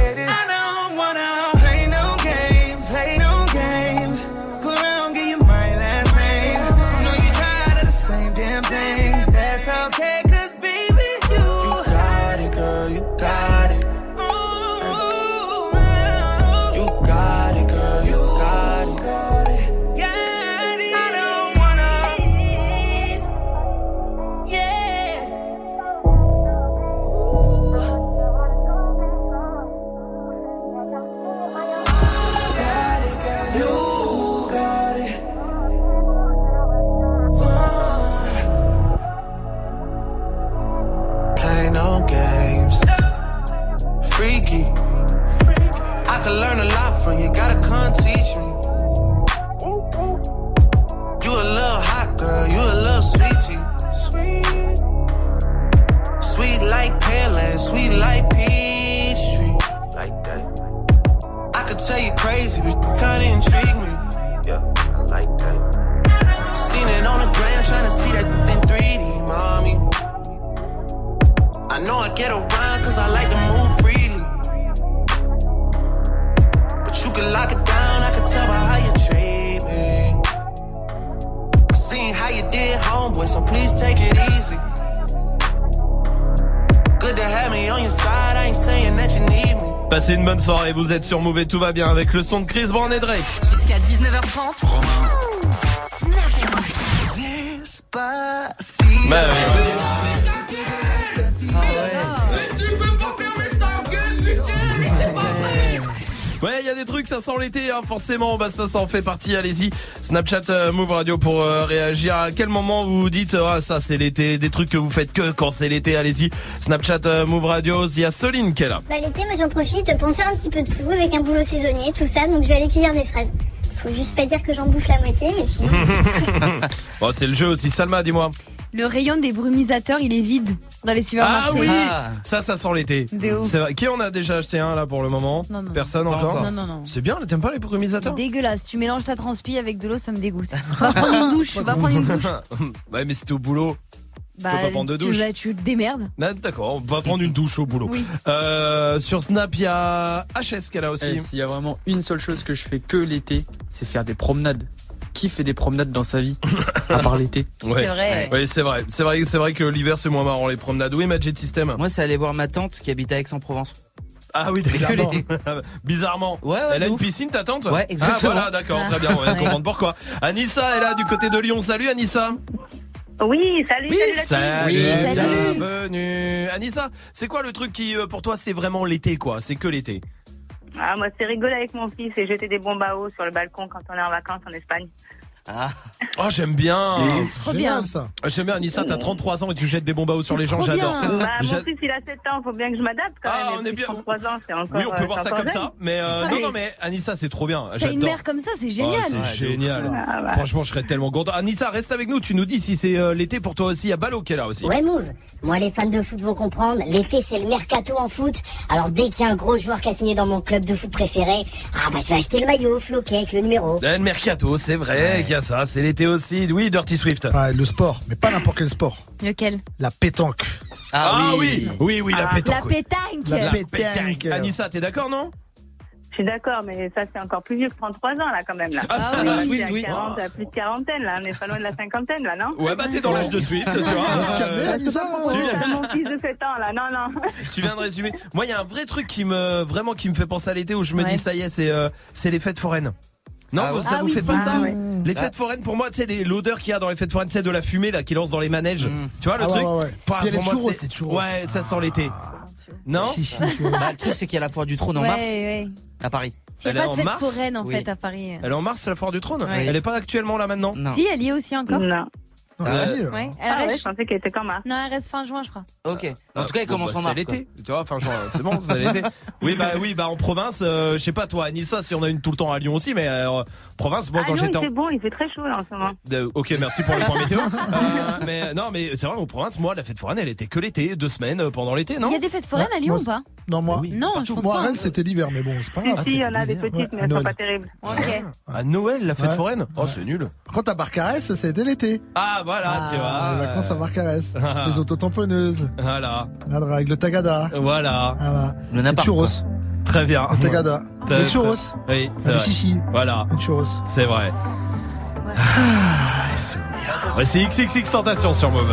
Passez une bonne soirée, vous êtes sur Move et tout va bien avec le son de Chris Brown et Drake. Jusqu'à 19h30. Bah oui. Des trucs, ça sent l'été, hein, forcément. Bah ça, ça en fait partie. Allez-y, Snapchat euh, Move Radio pour euh, réagir. À quel moment vous vous dites, ah ça c'est l'été, des trucs que vous faites que quand c'est l'été. Allez-y, Snapchat euh, Move Radio. Il y a Soline qui est là. Bah l'été, moi j'en profite pour me faire un petit peu de sous avec un boulot saisonnier, tout ça, donc je vais aller cueillir des fraises. Faut juste pas dire que j'en bouffe la moitié, mais sinon... bon, c'est le jeu aussi. Salma, dis-moi. Le rayon des brumisateurs, il est vide dans les supermarchés. Ah oui, ça, ça sent l'été. C'est vrai. Qui en a déjà acheté un là pour le moment Non, non. Personne Pas encore. Non, non, non. C'est bien. T'aimes pas les brumisateurs? Dégueulasse, tu mélanges ta transpi avec de l'eau, ça me dégoûte. Va prendre une douche, va prendre une douche. ouais, mais c'était au boulot. Bah, pas prendre de tu, douche. bah, tu te démerdes. Ah, D'accord, on va prendre une douche au boulot. Oui. Euh, sur Snap, il y a HS est là aussi. Eh, S'il y a vraiment une seule chose que je fais que l'été, c'est faire des promenades. Qui fait des promenades dans sa vie à part l'été Ouais. C'est vrai. Oui, c'est vrai. C'est vrai, c'est vrai que l'hiver c'est moins marrant les promenades. Oui, Magic System? Moi, c'est aller voir ma tante qui habite à Aix-en-Provence. Ah oui, Que d'accord. l'été. Bizarrement. Ouais, ouais, Elle a une ouf. piscine, ta tante? Ouais, exactement. Ah voilà, d'accord, très bien. On va comprendre pourquoi. Anissa est là du côté de Lyon. Salut Anissa. Oui, salut, Oui, salut salut. bienvenue. Anissa, c'est quoi le truc qui euh, pour toi c'est vraiment l'été quoi? C'est que l'été. Ah, moi, c'est rigoler avec mon fils et jeter des bombes à eau sur le balcon quand on est en vacances en Espagne. Ah. Oh, j'aime bien. Trop Génial, bien. ça. J'aime bien Anissa, t'as 33 ans et tu jettes des bombes à eau sur les gens, trop j'adore. bien. Bah, mon fils, il a 7 ans, faut bien que je m'adapte quand Ah, même. on est bien. 33 ans, c'est encore. Oui, on peut euh, voir ça comme jeune. ça, mais euh, non, Ouais. non, mais Anissa, c'est trop bien. T'as une mère comme ça, c'est Oh, génial. c'est génial. Ah, bah. Franchement, je serais tellement content. Anissa, reste avec nous. Tu nous dis si c'est euh, l'été pour toi aussi. Il y a Balo qui est là aussi. Ouais, Move. Moi, les fans de foot vont comprendre. L'été, c'est le mercato en foot. Alors, dès qu'il y a un gros joueur qui a signé dans mon club de foot préféré, ah, bah, je vais acheter le maillot, floqué avec le numéro. Eh, Le mercato, c'est vrai ça. C'est l'été aussi. Oui, Dirty Swift. Le sport, mais pas n'importe quel sport. Lequel La pétanque. Ah, oui. oui, oui, la La pétanque. oui. pétanque. La La pétanque. Anissa, t'es d'accord, non? Je suis d'accord, mais ça, c'est encore plus vieux que 33 ans, là, quand même. Là. Ah, oui. C'est Swift, à oui. 40, à plus de quarantaine, là. On est pas loin de la cinquantaine, là, non? Ouais, bah t'es dans l'âge de Swift, tu vois. Euh, tu Oh, viens- mon fils de 7 ans, là. Non, non. Tu viens de résumer. Moi, il y a un vrai truc qui me vraiment qui me fait penser à l'été où je me Ouais. dis ça y est, c'est euh, c'est les fêtes foraines. Non, Ah ça Ah vous oui, fait pas ça Ah ouais. Les fêtes foraines pour moi, tu sais l'odeur qu'il y a dans les fêtes foraines, c'est de la fumée là qui lance dans les manèges. Mm. Tu vois le Ah truc ouais, ouais. Pas- Puis il y a pour les moi, churros, c'est- churros. Ouais, ça sent l'été. Non. Bah, le truc, c'est qu'il y a la foire du trône en mars ouais. à Paris. S'il Elle n'y a est pas de en fête mars foraine en Oui. fait à Paris. Elle est en mars, la foire du trône. Ouais. Elle est pas actuellement là maintenant. Non. Si, elle y est aussi encore. Non. Non, Ah, là. Ouais, elle Ah ouais, reste. je pensais qu'elle était qu'en mars. Non, elle reste fin juin, je crois. Ok. En tout cas, il Bon, commence bah, en mars. C'est l'été, tu vois. Enfin, genre, c'est bon, c'est l'été. Oui, bah oui, bah en province, euh, je sais pas toi, Anissa, si on a une tout le temps à Lyon aussi, mais euh, province, moi ah quand non, j'étais en c'est bon, il fait très chaud, là, en ce moment. Euh, ok, merci pour le point météo. Euh, mais non, mais c'est vrai, en province, moi, la fête foraine, elle était que l'été, deux semaines euh, pendant l'été, non Il y a des fêtes foraines Ouais, à Lyon moi, ou pas Non, moi, Oui. Non, je pense moi, pas. à Rennes, c'était l'hiver, mais bon, c'est pas Si, grave. si, il y en a des petites, Ouais, mais à elles sont pas terribles. Ok. À Noël, la fête Ouais. foraine Oh, Ouais. c'est nul. Quand à Barcarès, c'était l'été. Ah, voilà, tu vois. Ah, les vacances à Barcarès. Ah. les autotamponneuses. Voilà, La drague, le tagada. voilà. Voilà. Le Les churros. Très bien. Le tagada. Très- Les churros. Oui, Les chichis. Voilà, Les churros. c'est vrai. Ah, les souvenirs. Ouais, c'est XXX Tentation sur Move.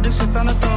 Addiction, trying to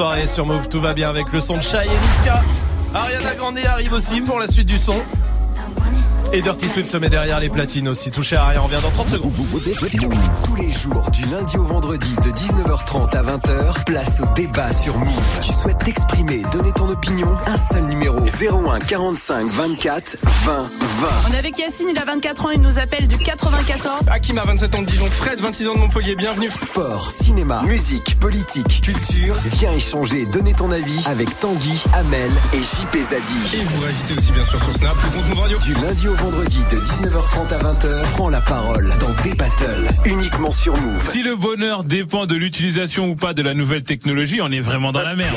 soirée sur Move. Tout va bien avec le son de Chai et Niska. Ariana Grande arrive aussi pour la suite du son. Et Dirty Swift se met derrière les platines aussi. Touché à rien, on revient dans 30 secondes. Tous les jours, du lundi au vendredi, de 19h30 à 20h, place au débat sur Move. Tu souhaites t'exprimer, donner ton opinion Un seul numéro 01 45 24 20 20. On est avec Yacine, il a 24 ans, il nous appelle du 94. Hakim ah, a 27 ans de Dijon, Fred, 26 ans de Montpellier, bienvenue. Sport, cinéma, musique, politique, culture. Viens échanger, donner ton avis avec Tanguy, Amel et JP Zadi. Et vous réagissez aussi bien sûr sur Snap, le compte Move Radio. Du lundi au vendredi de 19h30 à 20h prend la parole dans des battles uniquement sur Move. Si le bonheur dépend de l'utilisation ou pas de la nouvelle technologie, on est vraiment dans la merde.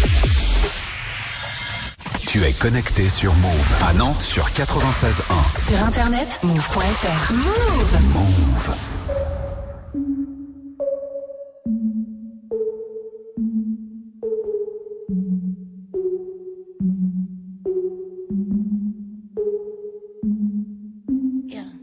Tu es connecté sur Move à Nantes sur 96.1. Sur internet, move.fr. Move. Move.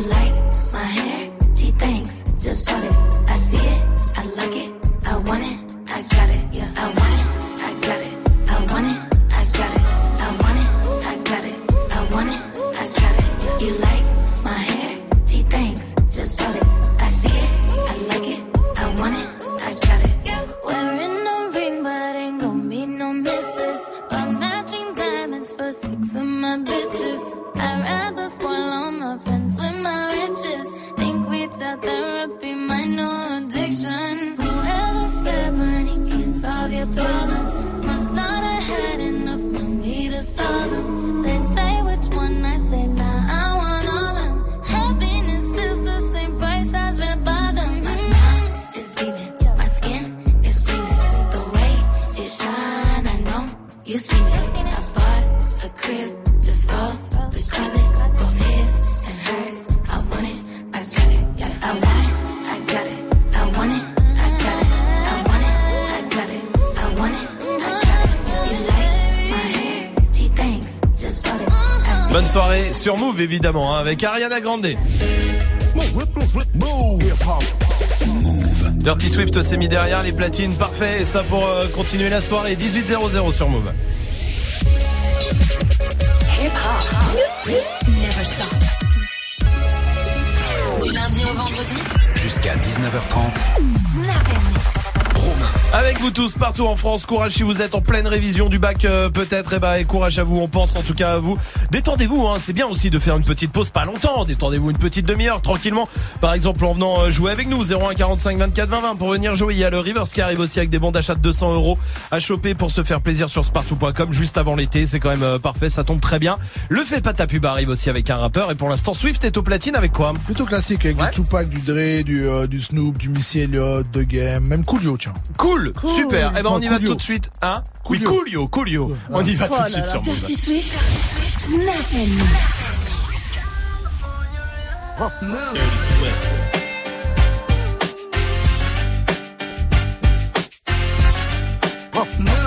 You like soirée sur Move évidemment hein, avec Ariana Grande. Dirty Swift s'est mis derrière les platines, parfait. Et ça pour euh, continuer la soirée. 18.00 sur Move. Hip hop. Never stop. Du lundi au vendredi. Jusqu'à 19h30. Avec vous tous partout en France, courage si vous êtes en pleine révision du bac euh, peut-être, et bah et courage à vous, on pense en tout cas à vous. Détendez-vous, hein, c'est bien aussi de faire une petite pause, pas longtemps, détendez-vous une petite demi-heure tranquillement. Par exemple en venant euh, jouer avec nous, 01 45 24 20 20 pour venir jouer. Il y a le Rivers qui arrive aussi avec des bons d'achat de 200 euros à choper pour se faire plaisir sur spartou.com juste avant l'été, c'est quand même euh, parfait, ça tombe très bien. Le fait pas ta pub arrive aussi avec un rappeur et pour l'instant Swift est au platine avec quoi? Plutôt classique avec du Tupac, du Dre, du, euh, du Snoop, du Missy Elliott, de Game, même Coolio tiens. Cool, Cool. super. Eh ben on y va Coolio. tout de suite, hein Oui, Coolio, Coolio. On y va tout de suite sur Move. Dirty Swift.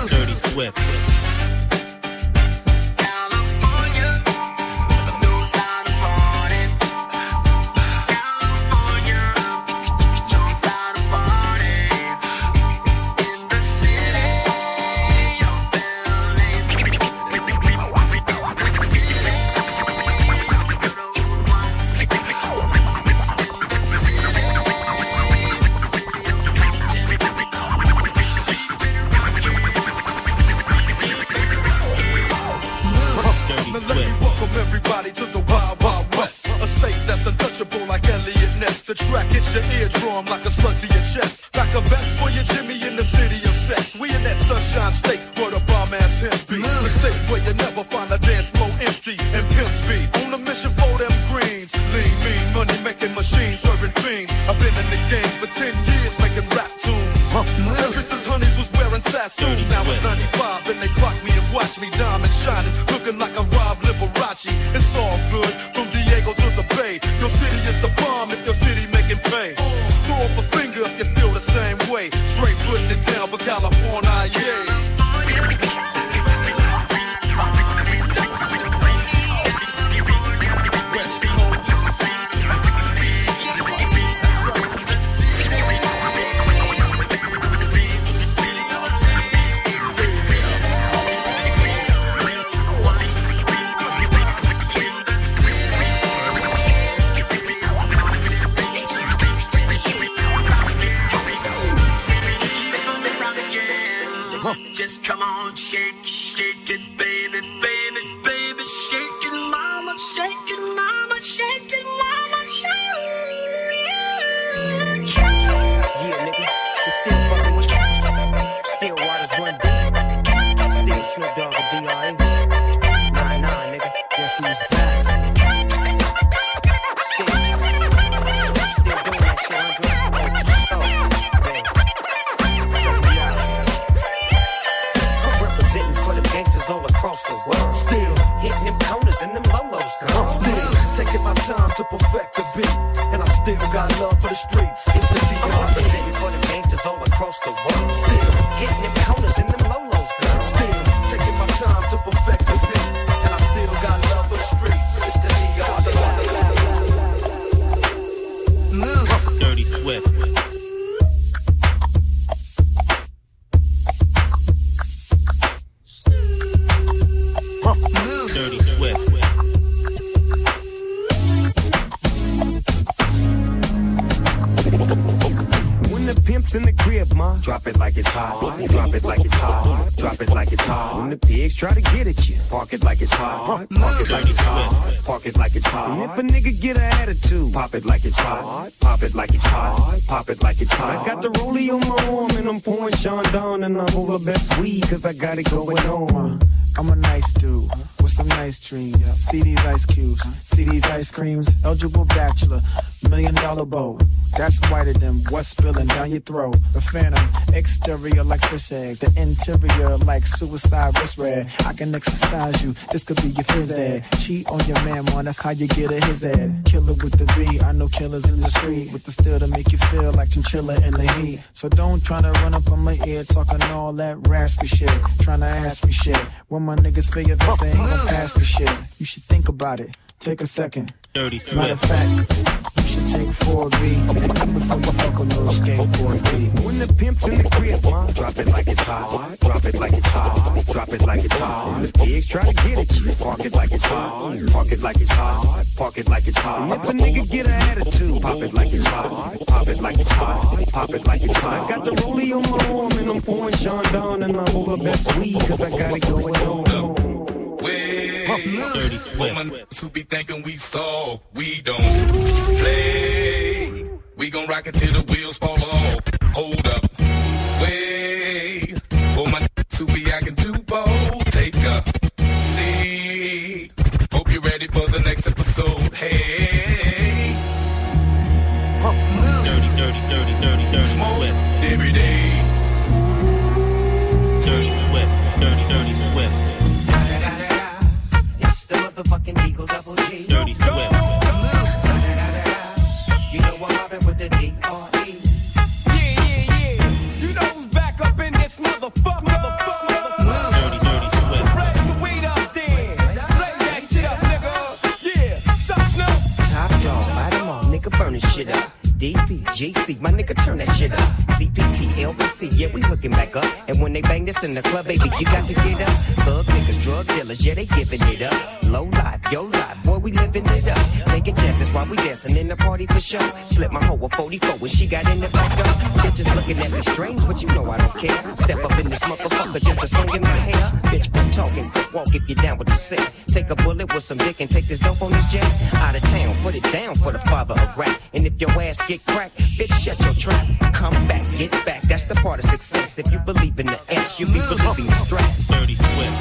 Dirty Swift. Got it going on. I'm a nice dude with some nice dreams. See these ice cubes, see these ice creams. Eligible bachelor, million dollar bow. That's whiter than what's spilling down your throat. The phantom, exterior like fish eggs, the interior like suicide wrist red. I can exercise you, this could be your phys ed. Cheat on your man, man, that's how you get a his ed. Killer with the B, I know killers in the street with the steel to make you feel like chinchilla in the heat. So don't try to run up on my ear talking all that raspy shit, trying to ask me shit. When my niggas feel your vest, they ain't gon' pass me shit. You should think about it. Take a second. Dirty Matter of fact, take 4B before you fuck a little skateboard B. When the pimp's in the crib, ma, drop it like it's hot. Drop it like it's hot. Drop it like it's hot. When the pigs try to get at you, park it like it's hot. Park it like it's hot. Park it like it's hot. If a nigga get an attitude, pop it like it's hot. Pop it like it's hot. Pop it like it's hot. I got the rollie on my arm and I'm pouring Sean down and I'm over best weed cause I got it going on. Dirty Swift. Woman who be thinking we soft, we don't play. I can do the in the club, baby, you got to get up. Thug niggas, drug dealers, yeah, they giving it up. Low life, yo life, boy, we living it up. Taking chances while we dancing in the party for sure. Slip my hoe with 44 when she got in the back up. Bitches looking at me strange, but you know I don't care. Step up in this motherfucker just to swing in my hair. Bitch, quit talking, walk if you're down with the sick. Take a bullet with some dick and take this dope on this jet. Out of town, put it down for the father of rap. And if your ass get cracked, bitch, shut your trap. Come back, get back, that's the part of success. You be believing the stress. Dirty Swift.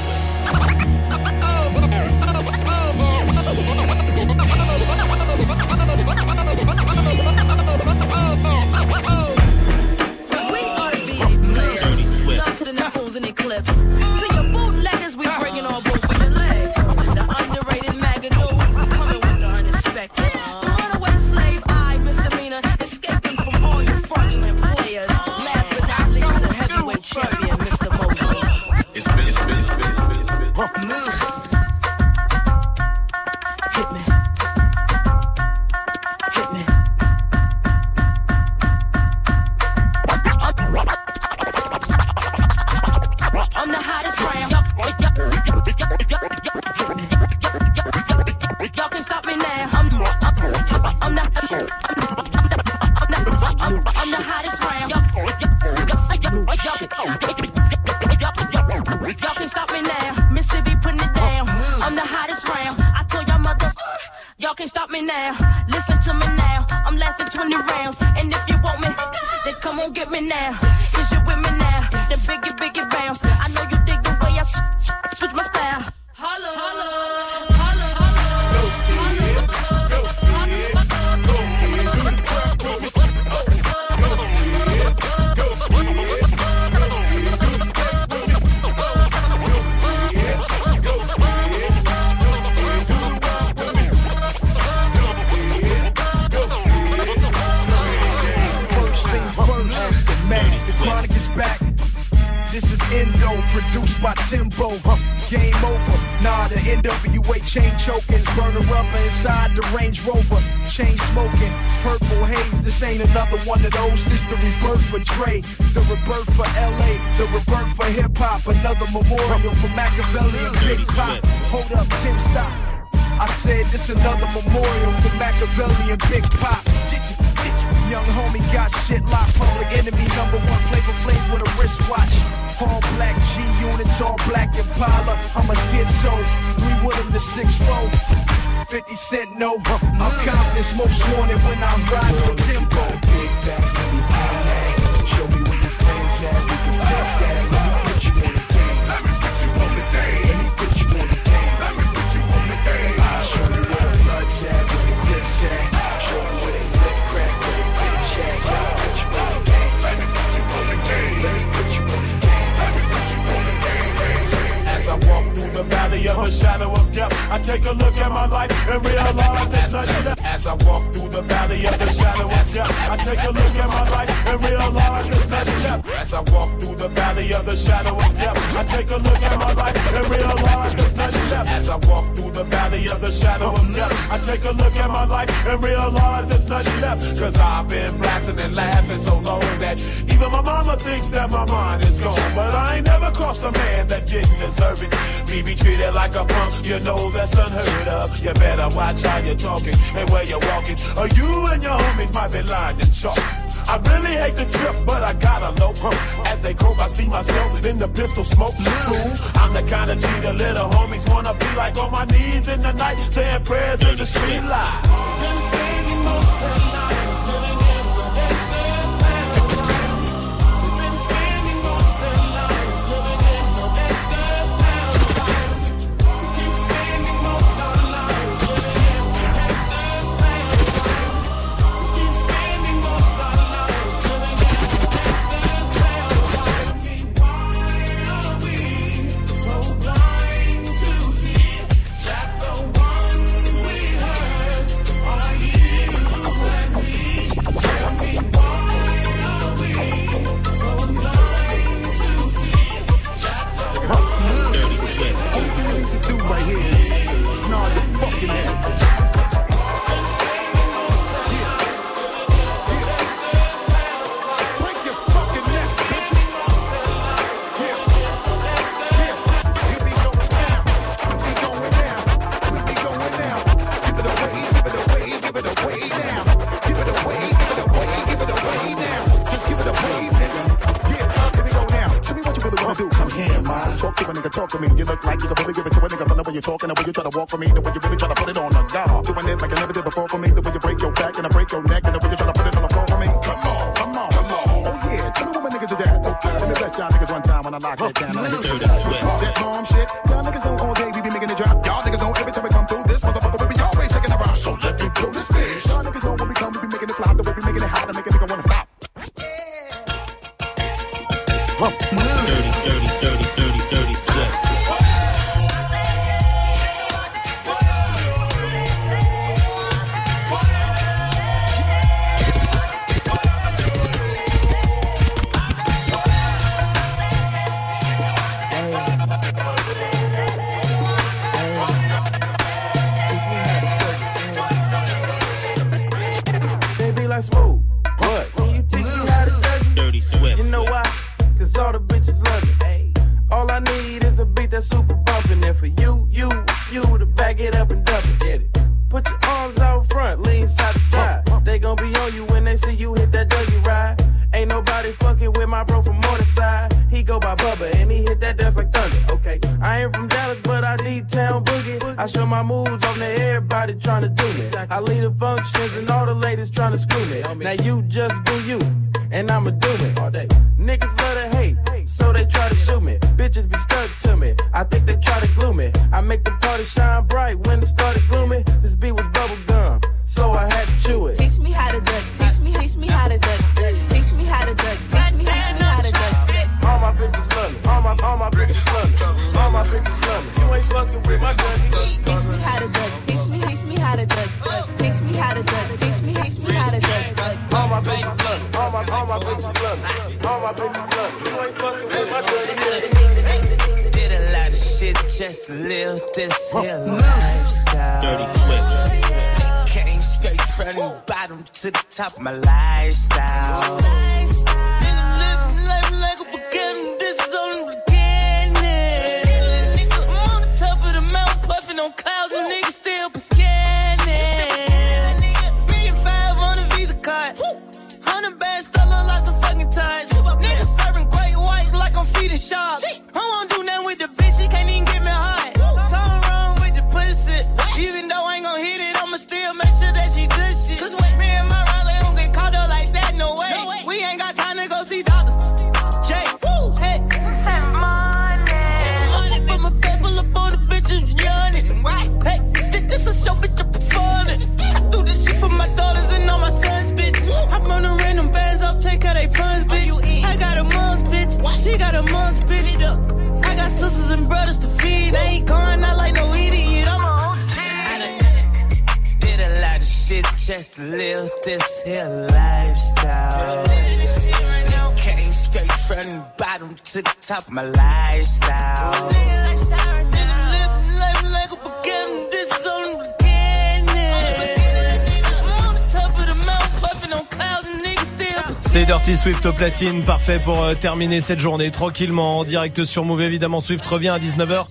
Swift au platine, parfait pour euh, terminer cette journée tranquillement en direct sur Move. Évidemment, Swift revient à 19h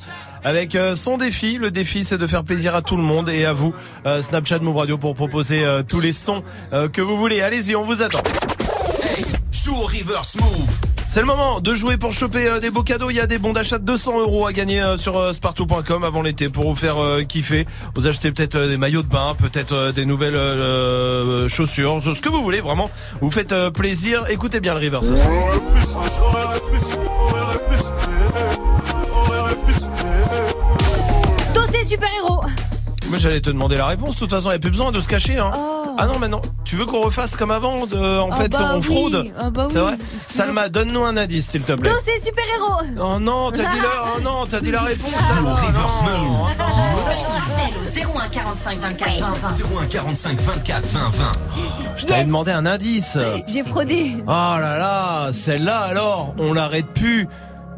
avec euh, son défi. Le défi, c'est de faire plaisir à tout le monde et à vous. Euh, Snapchat Move Radio pour proposer tous les sons que vous voulez. Allez-y, on vous attend. Joue au reverse move. C'est le moment de jouer pour choper euh, des beaux cadeaux. Il y a des bons d'achat de 200 euros à gagner euh, sur euh, spartou.com avant l'été pour vous faire euh, kiffer. Vous achetez peut-être euh, des maillots de bain, peut-être euh, des nouvelles euh, chaussures, ce que vous voulez vraiment. Vous faites euh, plaisir. Écoutez bien le reverse ce soir. Tous ces super-héros. Moi j'allais te demander la réponse. De toute façon, il n'y a plus besoin de se cacher. Hein. Ah non, mais non. Tu veux qu'on refasse comme avant de, En Oh fait, bah on oui. fraude. Ah bah C'est oui. vrai. Salma, donne-nous un indice, s'il te plaît. Tous ces super-héros. Oh non, t'as dit la, oh non, t'as dit la réponse. Salma. Appel au 01 45 24 20 20. 01 45 24 20 20. Je t'avais demandé un indice. J'ai fraudé. Oh là là, celle-là alors, on l'arrête plus.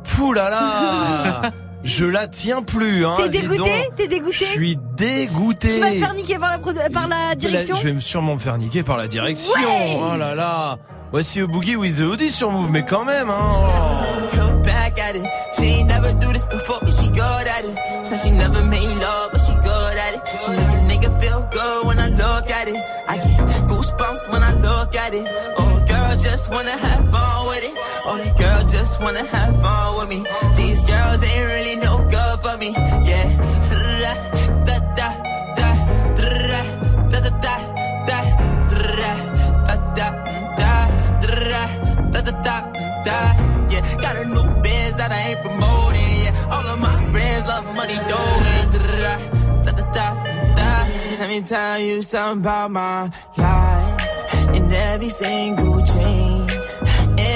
Pouh là là, je la tiens plus. Hein, T'es dégoûté. T'es dégoûté Je suis dégoûté. Tu vas te faire niquer par la, par la direction Je vais sûrement me faire niquer par la direction. Ouais. oh là là. Voici a Boogie with the Hoodie sur Move, mais quand même, hein. Look back at it. She ain't never do this before, but she good at it. Said she never made love, but she good at it. She make a nigga feel good when I look at it. I get goosebumps when I look at it. Oh, girl, just wanna have fun with it. Oh, the girl just wanna have fun with me. These girls ain't really no good for me. Yeah. Da, da, da, da, da, da, da, da, da, da, da, da, da, da, da, da, da. Yeah, got a new biz that I ain't promoting. Yeah, all of my friends love money doing. Da, da, da, da, da. Let me tell you something about my life. In every single chain,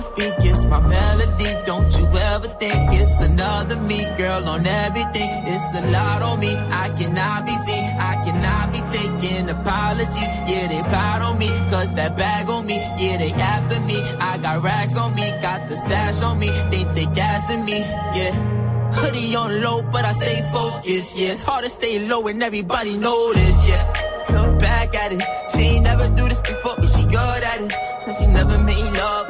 Speak is my melody. Don't you ever think it's another me, girl, on everything. It's a lot on me. I cannot be seen. I cannot be taking apologies. Yeah, they proud on me. Cause that bag on me. Yeah, they after me. I got racks on me. Got the stash on me. They think they gassing me. Yeah. Hoodie on low, but I stay focused. Yeah, it's hard to stay low and everybody know this. Yeah. Back at it. She ain't never do this before, but she good at it. Said she never made love,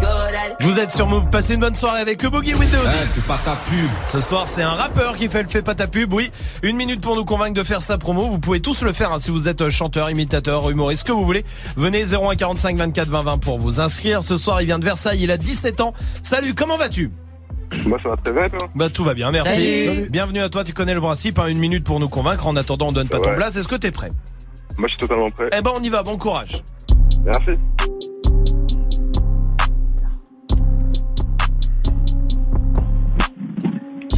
Vous êtes sur Move, passez une bonne soirée avec Boogie Windows. c'est pas ta pub. Ce soir, c'est un rappeur qui fait le fait pas ta pub. Oui, une minute pour nous convaincre de faire sa promo. Vous pouvez tous le faire hein, si vous êtes chanteur, imitateur, humoriste, ce que vous voulez. Venez 01 45 24 20 20 pour vous inscrire. Ce soir, il vient de Versailles, il a 17 ans. Salut, comment vas-tu? Moi, ça va très bien, toi? Bah tout va bien, merci. Salut. Salut. Bienvenue à toi, tu connais le principe, hein, une minute pour nous convaincre. En attendant, on donne pas ton place. Est-ce que t'es prêt? Moi, je suis totalement prêt. Eh ben on y va, bon courage. Merci.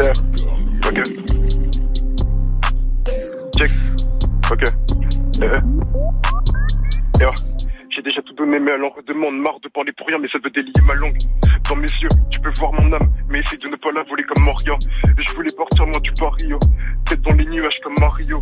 Ok. Check. Ok. Eh. Eh. J'ai déjà tout donné, mais en redemande. Marre de parler pour rien, mais ça veut délier ma langue. Dans mes yeux, tu peux voir mon âme, mais essaye de ne pas la voler comme Moria. Je voulais partir loin du Pario, tête dans les nuages comme Mario.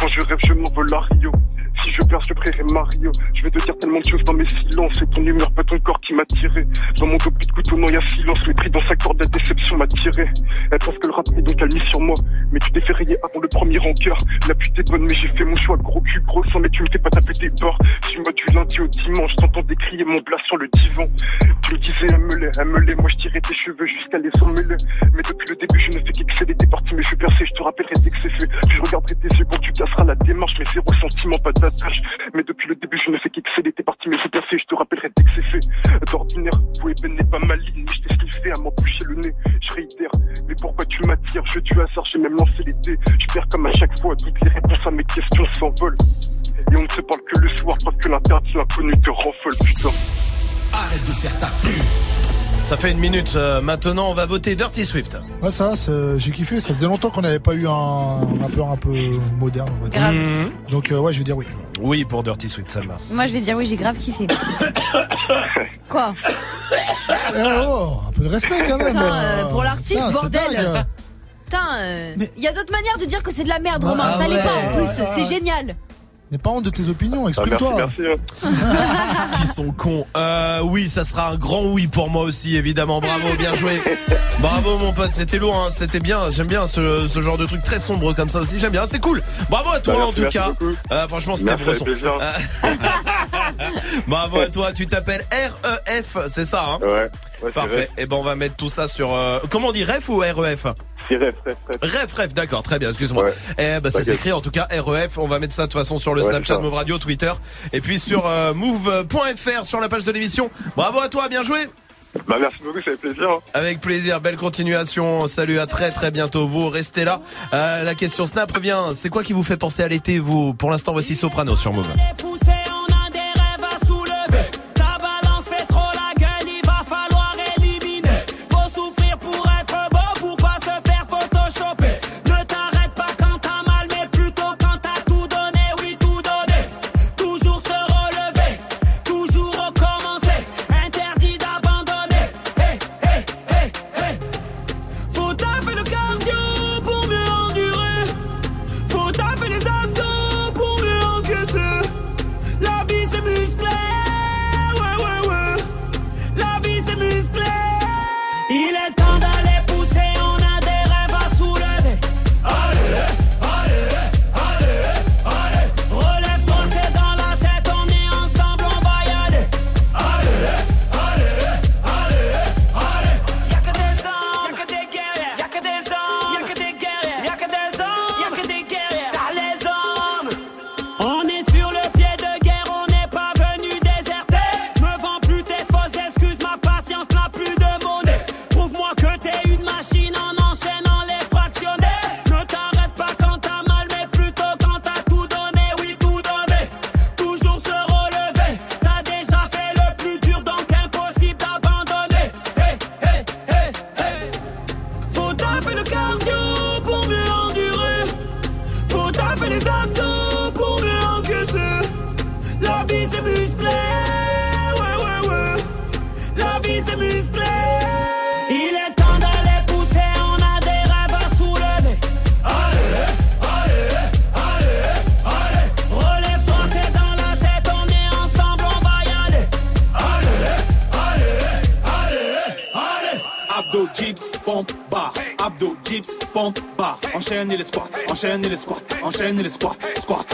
Quand je rêve, je m'envole à Rio. Si je perds, je prierai Mario. Je vais te dire tellement de choses dans mes silences. C'est ton humeur, pas ton corps qui m'a tiré. Dans mon plus de couteau, non, y a silence. Les prix dans sa corde, la déception m'a tiré. Elle pense que le rap est donc elle mise sur moi. Mais tu t'es fait rayer avant le premier rancœur. La pute est bonne, mais j'ai fait mon choix. Gros cul, gros sang, mais tu me fais pas taper des bords. Tu m'as du lundi au dimanche. T'entendais crier mon blas sur le divan. Tu me disais, aime-les, aime-les. Moi, je tirais tes cheveux jusqu'à les emmêler. Mais depuis le début, je ne fais qu'exceller des parties. Mais je suis percé, je te rappellerai dès que c'est fait. Je regarderai tes yeux quand tu casseras la démarche. Mais zéro sentiment, pas Mais depuis le début, je ne fais qu'exceller tes parties. Mais je suis percé, je te rappellerai dès que c'est fait. D'ordinaire, oui, Ben n'est pas maligne. Mais je t'ai sniffé à m'empoucher le nez. Je réitère, mais pourquoi tu m'attires? Jeu du hasard, j'ai même lancé les dés. Je perds comme à chaque fois, toutes les réponses à mes questions s'envolent. Et on ne se parle que le soir parce que l'interdit l'inconnu te rend folle, putain. Arrête de faire ta pub. Ça fait une minute. euh, maintenant, on va voter Dirty Swift. Ouais, ça, va, j'ai kiffé. Ça faisait longtemps qu'on n'avait pas eu un rappeur un peu moderne, on va dire. Grave. Donc, euh, ouais, je vais dire oui. Oui, pour Dirty Swift, Salma. Moi, je vais dire oui, j'ai grave kiffé. Quoi Eh oh, un peu de respect quand même. Putain, euh, pour l'artiste, bordel. dingue. Putain, il y a d'autres manières de dire que c'est de la merde, Ah, Romain. ça l'est ouais, pas en plus, ouais, ouais. c'est génial. N'aie pas honte de tes opinions, Ah, exprime-toi. merci, merci. Qui sont cons. Euh, oui, ça sera un grand oui pour moi aussi, évidemment. Bravo, bien joué. Bravo, mon pote. C'était lourd, hein. C'était bien. J'aime bien ce, ce genre de truc très sombre comme ça aussi. J'aime bien. C'est cool. Bravo à toi, Bah, en tout merci cas. Euh, franchement, c'était bresson. Bravo à toi. Tu t'appelles REF, c'est ça, hein? Ouais. Ouais Parfait. Et ben, on va mettre tout ça sur, euh, comment on dit, REF ou REF? C'est rêve, rêve, rêve. Ref, ref, d'accord, très bien, excuse-moi. Ouais. Eh ben, ça s'écrit en tout cas REF. On va mettre ça de toute façon sur le Ouais, Snapchat. Move Radio, Twitter, et puis sur euh, move.fr sur la page de l'émission. Bravo à toi, bien joué. Bah, merci beaucoup, ça fait plaisir. hein. Avec plaisir, belle continuation. Salut, à très très bientôt. Vous restez là. Euh, la question Snap revient. C'est quoi qui vous fait penser à l'été, vous? Pour l'instant, voici Soprano sur Move. Les squats, enchaînez les squats, enchaînez les squats, squat,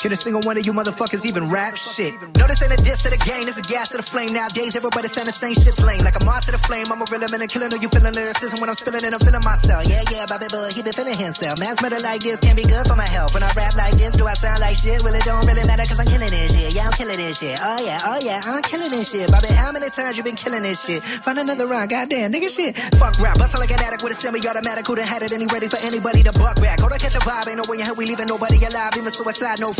Can a single one of you motherfuckers even rap shit? No, this ain't a diss to the game, this a gas to the flame. Nowadays, everybody saying the same shit's lame. Like I'm on to the flame, I'm a real man and killing. Are you feeling lyricism when I'm spilling and I'm feeling myself. Yeah, yeah, Bobby Boy, he been feeling himself. Man's better like this can't be good for my health. When I rap like this, do I sound like shit? Well, it don't really matter cause I'm killing this shit. Yeah, I'm killing this shit. Oh yeah, oh yeah, I'm killing this shit. Bobby, how many times you been killing this shit? Find another round, goddamn, nigga shit. Fuck rap, bustle like an addict with a semi-automatic. Who done had it and he ready for anybody to buck back? Hold on, catch a vibe, ain't no way in hell we leaving nobody alive. Even suicide, no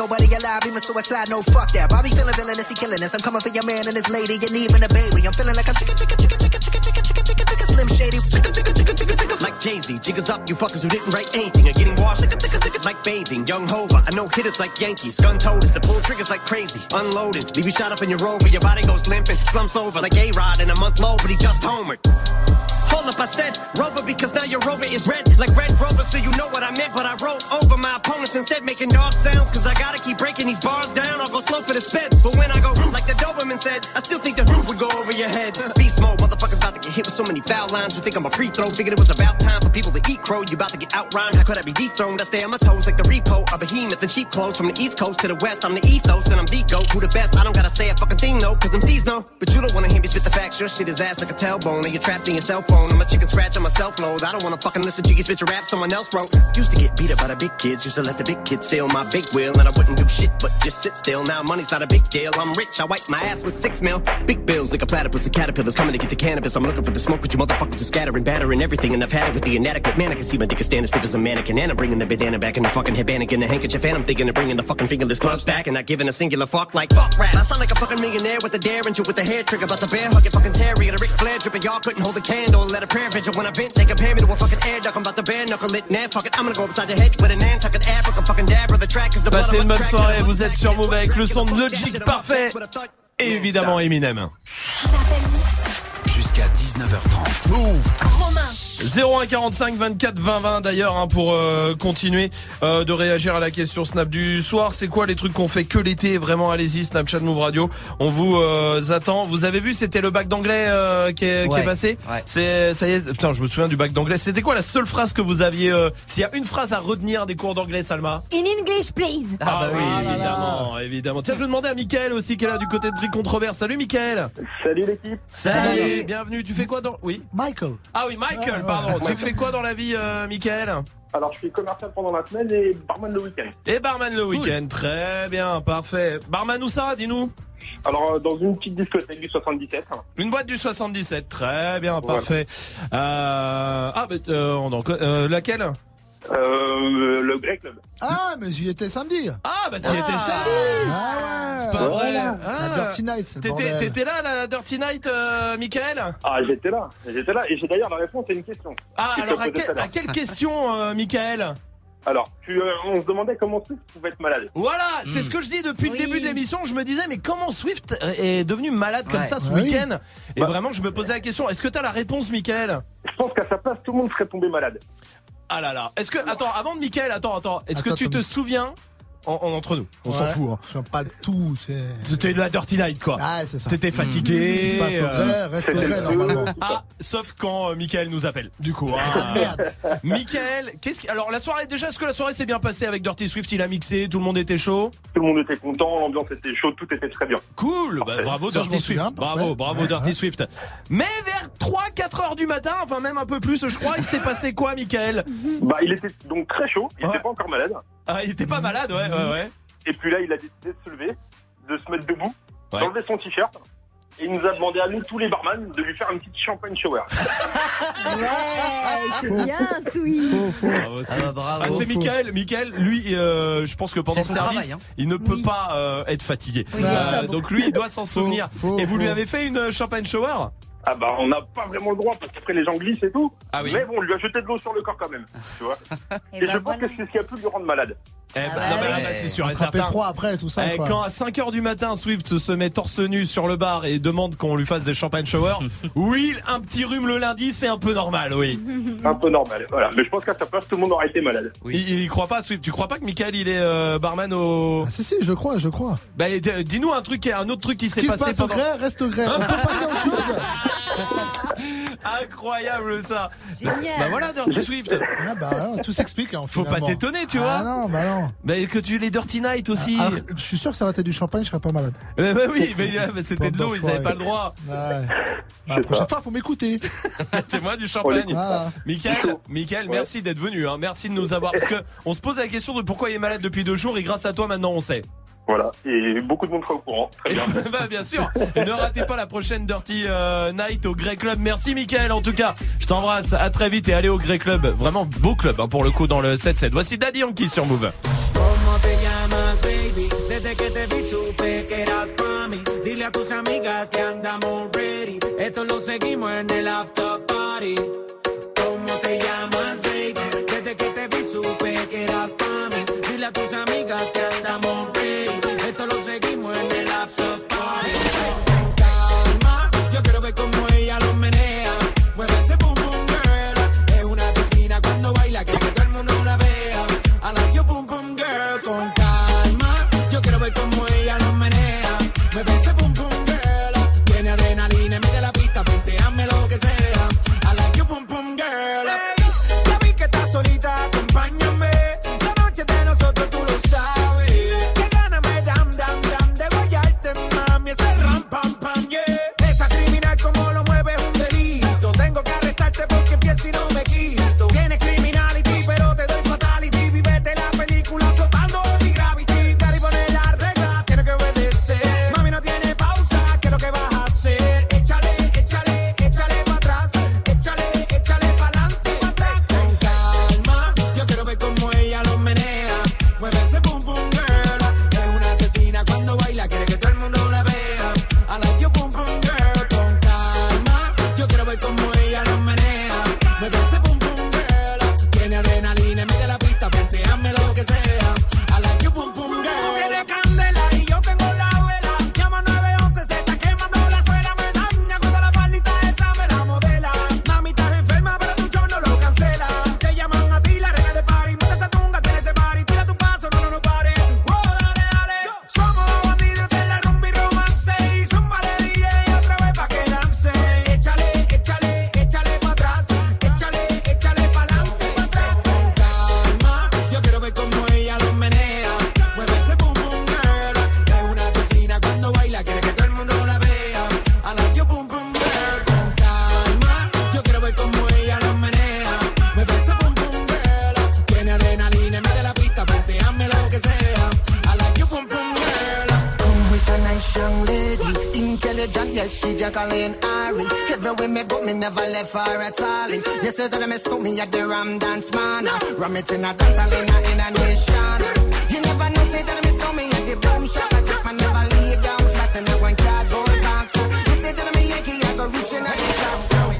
nobody alive. Even suicide, no fuck that. Bobby feeling villainous, he killing us. I'm coming for your man and his lady, and even a baby. I'm feeling like I'm chicken, chicken, chicken, chicken, chicken, chicken, chicken, chicken, chicken, slim shady. Like Jay-Z, jiggers up, you fuckers who didn't write anything are getting washed. Like bathing, young Hova, I know hitters like Yankees. Gun toters, the pull triggers like crazy. Unloaded, leave you shot up in your rover, your body goes limping. Slumps over like A-Rod in a month low, but he just homered. Up, I said Rover because now your Rover is red like Red Rover, so you know what I meant. But I wrote over my opponents instead, making dog sounds. Cause I gotta keep breaking these bars down. I'll go slow for the speds. But when I go like the Doberman said, I still think the roof would go over your head. Beast mode, motherfuckers about to get hit with so many foul lines. You think I'm a free throw? Figured it was about time for people to eat crow. You about to get out rhymed. How could I be dethroned? I stay on my toes like the repo. A behemoth and cheap clothes from the east coast to the west. I'm the ethos and I'm the goat. Who the best? I don't gotta say a fucking thing though, cause C's know. But you don't wanna hear me spit the facts. Your shit is ass like a tailbone. And you're trapped in your cell phone. I'm a chicken scratch on my self load. I don't wanna fucking listen to you your rap someone else wrote. Used to get beat up by the big kids. Used to let the big kids steal my big wheel. And I wouldn't do shit but just sit still. Now money's not a big deal. I'm rich. I wipe my ass with six mil. Big bills like a platypus and caterpillars coming to get the cannabis. I'm looking for the smoke, but you motherfuckers are scattering, battering everything. And I've had it with the inadequate man. I can see my dick is standing stiff as a mannequin. And I'm bringing the bandana back and the fucking headband and the handkerchief. And I'm thinking of bringing the fucking fingerless gloves back and not giving a singular fuck like fuck rap. I sound like a fucking millionaire with a derringer with a hair trigger. About the bear hugging fucking terrier. The Ric Flair dripping. Y'all couldn't hold a candle. A prayer vigil when I vent. They compare me to a fucking air duck. I'm about to bare knuckle it. Nah, fuck it. I'm gonna go upside your head with a Nantucket African fucking dab. The track is the blood Passez une bonne soirée, vous êtes sur Move avec le son de Logic parfait. Et évidemment Eminem. Jusqu'à 19h30. Move. Romain. 0145 24 20 20 d'ailleurs hein, pour euh, continuer euh, de réagir à la question Snap du soir. C'est quoi les trucs qu'on fait que l'été? Vraiment, allez-y, Snapchat Move Radio. On vous euh, attend. Vous avez vu, c'était le bac d'anglais euh, qui, est, qui est passé? ouais. C'est ça y est. Putain, je me souviens du bac d'anglais. C'était quoi la seule phrase que vous aviez euh, S'il y a une phrase à retenir des cours d'anglais, Salma? In English, please. Ah, bah oui, évidemment, évidemment. Tiens, je vais demander à Mickaël aussi qui est là du côté de Bric contre Robert. Salut Mickaël. Salut l'équipe. Salut. Salut. Bienvenue. Tu fais quoi dans Oui. Michael. Ah oui, Michael, pardon. Tu fais quoi dans la vie, euh, Mickaël Alors, je suis commercial pendant la semaine et barman le week-end. Et barman le week-end. Très bien, parfait. Barman où ça, dis-nous? Alors, euh, dans une petite discothèque du 77. Une boîte du 77. Très bien, Voilà. parfait. Euh... Ah, bah, euh, on en euh, laquelle? Euh, le Grey Club. Ah, mais j'y étais samedi. Ah, bah tu y étais samedi. Ah ouais. C'est pas vrai. La Ah. Dirty Night, c'est T'étais là, la Dirty Night, euh, Michael Ah, j'étais là. J'étais là. Et j'ai d'ailleurs la réponse à une question. Ah, Que alors à, quel- quelle question, euh, Michael Alors, tu, euh, on se demandait comment tu pouvais être malade. Voilà, c'est ce que je dis depuis le début de l'émission. Je me disais, mais comment Swift est devenu malade comme Ouais. ça ce oui. week-end? Et Bah. vraiment, je me posais la question. Est-ce que t'as la réponse, Michael? Je pense qu'à sa place, tout le monde serait tombé malade. Ah là là. Est-ce que attends, avant de Michael, attends, attends. Est-ce que tu te souviens en, en- entre nous On s'en Ouais. fout. Hein. Je suis pas de tout. c'est- C'était la Dirty Night quoi. Ah, c'est ça. T'étais fatigué. Ce qui se passe au euh, gré, reste au gré, normalement. Ah, sauf quand euh, Michael nous appelle. Du coup. Ah, merde. Michael, qu'est-ce qui... alors la soirée déjà, est-ce que la soirée s'est bien passée avec Dirty Swift? Il a mixé, tout le monde était chaud? Tout le monde était content, l'ambiance était chaude, tout était très bien. Cool, bah, bravo Ça, Dirty souviens, Swift. Bravo, bravo Ouais, Dirty ouais. Swift. Mais vers 3-4 heures du matin, enfin même un peu plus, je crois, il s'est passé quoi, Michael? Bah, il était donc très chaud, il Ouais. était pas encore malade. Ah, il était pas malade, ouais, ouais, ouais. Et puis là, il a décidé de se lever, de se mettre debout, Ouais. d'enlever son t-shirt. Et il nous a demandé à nous, tous les barman, de lui faire une petite champagne shower. Ouais, c'est bien, Sweet. Faux, faux. Bravo, c'est- Ah bah, bravo. Ah, c'est. Michael. Michael, lui, euh, je pense que pendant son service, travail, hein. il ne peut Oui. pas euh, être fatigué. Oui, Euh, donc lui, il doit s'en souvenir. faux, et vous lui avez fait une champagne shower? Ah bah, on n'a pas vraiment le droit, parce qu'après les gens glissent et tout. Ah oui. Mais bon, on lui a jeté de l'eau sur le corps quand même. Tu vois Et Et bah je pense voilà. que c'est ce qui a pu lui rendre malade. Eh ben, Ah bah bah, c'est sûr certain. froid après, tout ça. Eh, quoi. quand à 5h du matin Swift se met torse nu sur le bar et demande qu'on lui fasse des champagne shower, oui, un petit rhume le lundi, c'est un peu normal, oui. Un peu normal. Voilà. Mais je pense qu'à sa place, tout le monde aurait été malade. Oui. Il, il y croit pas Swift. Tu crois pas que Michael il est euh, barman au Ah, si, si, je crois, je crois. Bah d- dis-nous un truc un autre truc qui s'est qui se passé passe au gré, reste au gré. On peut passer à autre chose. Incroyable ça. Génial. Bah voilà Dirty Swift. Ah bah, non, tout s'explique. hein, Faut pas t'étonner, tu Ah vois. non, bah non. Bah que tu les Dirty Night aussi. Alors, je suis sûr que ça aurait été du champagne, je serais pas malade. Bah oui, mais, euh, mais c'était de l'eau, ils avaient pas le droit. Ouais. Bah, la prochaine pas. fois, faut m'écouter. C'est moi du champagne. Voilà. Michael, Michael, Ouais. merci d'être venu. Hein. Merci de nous avoir. Parce que on se pose la question de pourquoi il est malade depuis deux jours et grâce à toi maintenant on sait. Voilà. Et beaucoup de monde sera au courant. Très bien. bah bien sûr. Et ne ratez pas la prochaine Dirty euh, Night au Grey Club. Merci Michael en tout cas. Je t'embrasse. À très vite et allez au Grey Club. Vraiment beau club hein, pour le coup dans le 7-7. Voici Daddy Yankee sur Move. ¿Cómo te llamas, baby? Desde que te vi supe que eras pa' mí. Dile a tus amigas que She Jacqueline Ari. Everywhere me go, me never left her at all. You say that I miss me at the Ram Dance Man. Ram it in a dance, I in a, in a nation. You never know, say that I miss me at the boom shop. I take my never lay down flat in a one cardboard box. You say that I'm a Yankee, I go reaching out the top.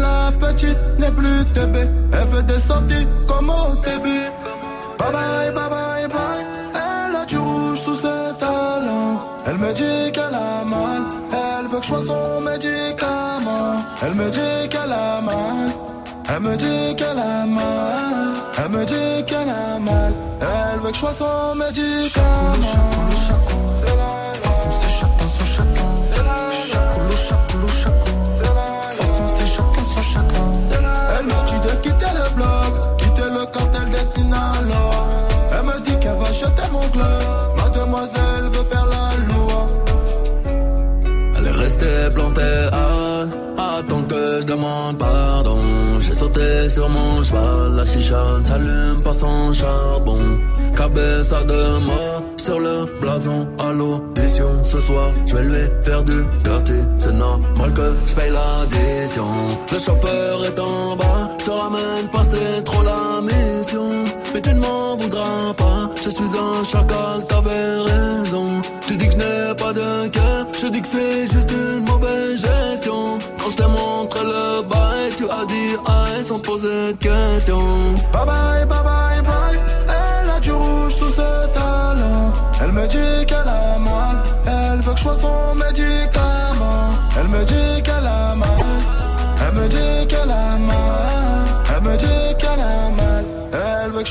Petite n'est plus TB. Elle fait des sorties comme au début. Bye bye, bye bye, bye. Elle a du rouge sous ses talons. Elle me dit qu'elle a mal. Elle veut que je sois son médicament. Elle me dit qu'elle a mal. Elle me dit qu'elle a mal. Elle me dit qu'elle a mal. Elle veut que je sois son médicament. Elle me dit qu'elle va jeter mon club. Mademoiselle veut faire la loi. Elle est restée plantée à attendre que je demande pardon. J'ai sauté sur mon cheval, la chicha ne s'allume pas sans charbon. Cabeza de mort sur le blason à l'audition. Ce soir, je vais lui faire du gâté. C'est normal que je paye l'addition. Le chauffeur est en bas, je te ramène pas, c'est trop la mission. Mais tu ne m'en voudras pas, je suis un chacal, t'avais raison. Tu dis que je n'ai pas de cœur, je dis que c'est juste une mauvaise gestion. Quand je t'ai montré le bail, tu as dit aïe sans poser de questions. Bye bye, bye bye, bye.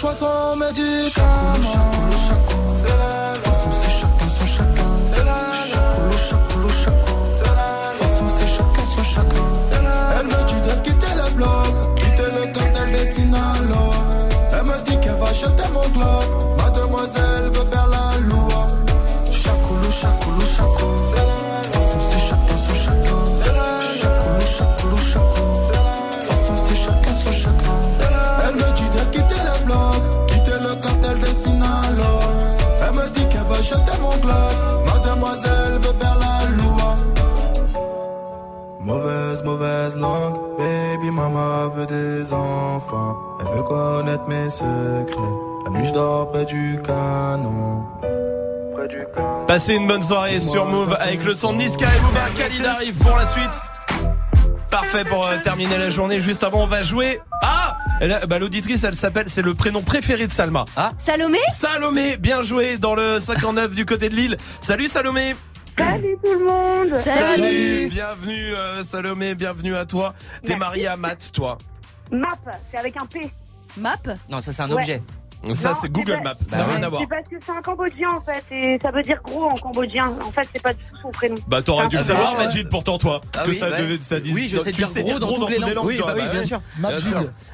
Elle veut que je sois son médicament. C'est la De toute façon, c'est chacun son chacun. C'est la Chacoulou, chacoulou, chacoulou. C'est la De toute façon, c'est chacun son chacun. C'est la Elle me dit de quitter le bloc, quitter le cartel des Sinaloa. Elle me dit qu'elle va jeter mon globe. Mademoiselle veut faire jeter mon globe. Mademoiselle veut faire la loi. Mauvaise, mauvaise langue, baby mama veut des enfants. Elle veut connaître mes secrets. La nuit je dors près du canon. Près du canon. Passez une bonne soirée sur Move avec le son de Niska et Booba. Khalid arrive pour la suite. Parfait pour euh, terminer la journée. Juste avant, on va jouer. Ah bah, L'auditrice, elle s'appelle, c'est le prénom préféré de Salma. Ah Salomé Salomé, bien joué dans le 59 du côté de Lille. Salut Salomé Salut tout le monde Salut Bienvenue euh, Salomé, bienvenue à toi. T'es mariée à Matt, toi. Map, c'est avec un P. Map Non, ça c'est un Ouais. objet. Ça, c'est Google Maps, ça n'a rien à voir. C'est parce que c'est un cambodgien en fait, et ça veut dire gros en cambodgien. En fait, c'est pas du tout son prénom. Bah t'aurais dû le savoir. Majid, pourtant toi. Ah que oui, ça ouais. devait, ça dise. Oui, je sais tu dire gros dans toutes les langues. Oui, toi, bah oui, bien sûr.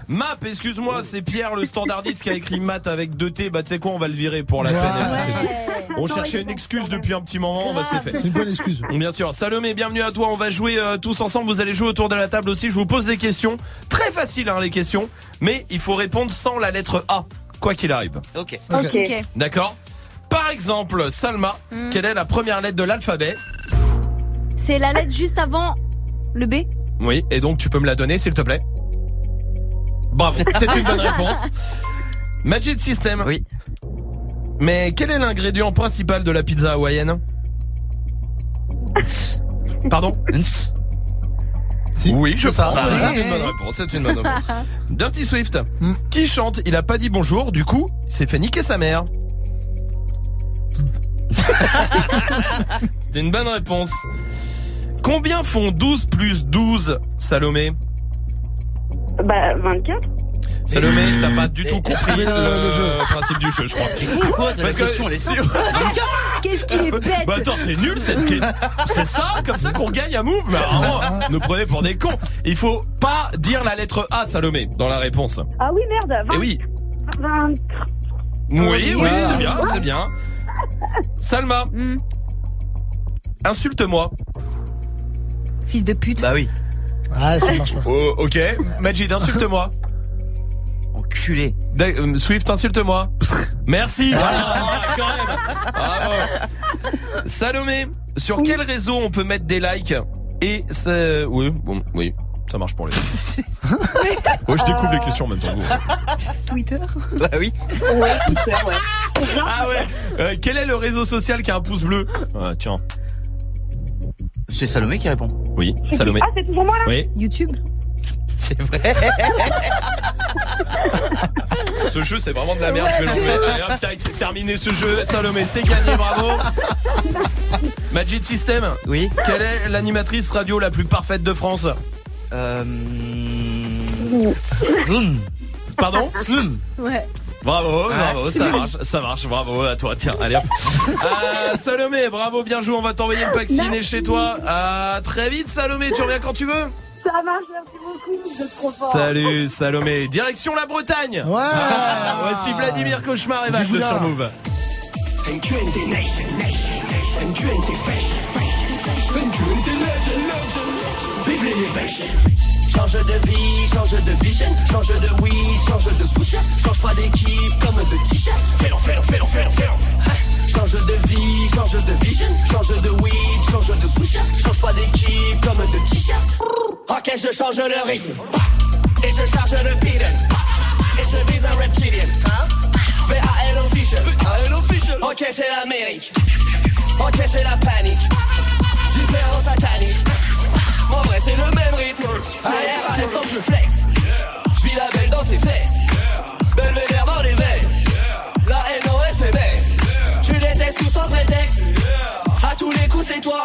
Map, excuse-moi, c'est Pierre le standardiste qui a écrit Matt avec deux T. Bah tu sais quoi, on va le virer pour la Ouais. peine. On cherchait une excuse depuis un petit moment, bah c'est fait. C'est une bonne excuse. Bien sûr. Salomé, bienvenue à toi. On va jouer euh, tous ensemble. Vous allez jouer autour de la table aussi. Je vous pose des questions. Très faciles, hein, les questions. Mais il faut répondre sans la lettre A. Quoi qu'il arrive. Ok. Ok. D'accord Par exemple, Salma, Hmm. quelle est la première lettre de l'alphabet? C'est la lettre juste avant le B? Oui, et donc tu peux me la donner, s'il te plaît? Bravo, c'est une bonne réponse. Magic System. Oui. Mais quel est l'ingrédient principal de la pizza hawaïenne? Pardon? Oui, je C'est ça. prends. Ouais. C'est une bonne réponse. C'est une bonne réponse. Dirty Swift, qui chante Il a pas dit bonjour, du coup, il s'est fait niquer sa mère. C'était une bonne réponse. Combien font 12 plus 12, Salomé? Bah, 24. Salomé, t'as pas du tout compris le- le, le jeu. principe du jeu, je crois. Quoi La Parce que question, elle est si- simple. 24 Qu'est-ce qu'il est bête Bah attends, c'est nul cette question. C'est ça, comme ça qu'on gagne à Move Mais vraiment, nous prenez pour des cons. Il faut pas dire la lettre A, Salomé, dans la réponse. Ah oui, merde. 20, Eh oui. 20. Oui, oui, Ah. c'est bien, c'est bien. Salma, Hmm. insulte-moi. Fils de pute. Bah oui. Ah, ça marche pas. Oh, ok. Majid, insulte-moi. Enculé. Euh, Swift, insulte-moi. Merci. Ah, quand même. Bravo. Salomé, sur quel réseau on peut mettre des likes et c'est oui, bon, oui, ça marche pour les. Ouais, je découvre les questions en même temps. que vous. Twitter. Bah oui. Ouais, super, ouais. Ah ouais. Euh, quel est le réseau social qui a un pouce bleu Ah, Tiens. C'est Salomé qui répond. Oui, Salomé. Ah, c'est toujours moi là Oui. YouTube. C'est vrai. Ce jeu, c'est vraiment de la merde. Je vais l'enlever. Allez, hop, tac, terminé ce jeu. Salomé, c'est gagné. Bravo. Magic System. Oui. Quelle est l'animatrice radio la plus parfaite de France Euh. Slum. Pardon Slum. Ouais. Bravo, Ah, bravo, ça marche, ça marche, bravo à toi, tiens, allez hop. Euh, Salomé, bravo, bien joué, on va t'envoyer le pack ciné chez toi. À très vite, Salomé, tu reviens quand tu veux Ça marche, merci beaucoup. Trop fort. Salut, Salomé. Direction la Bretagne Ouais. Ah, Voici Vladimir Cauchemar et Bigoudard. sur Move. Change de vie, change de vision, change de weed, change de switch, change pas d'équipe comme de t-shirt. Fais-le, fais-le, fais-le, fais-le, fais-le. Change de vie, change de vision, change de weed, change de switch, change pas d'équipe comme de t-shirt. Ok, je change le rythme. Et je charge le beaten. Et je vise un reptilien. Je vais à Hello Fisher. Ok, c'est l'Amérique. Ok, c'est la panique. Différence satanique. En vrai, c'est le même rythme. Arrière à quand je flex. Je vis la belle dans ses fesses. Belvédère dans les veines. La NOS est baisse. Tu détestes tout sans prétexte. À tous les coups, c'est toi.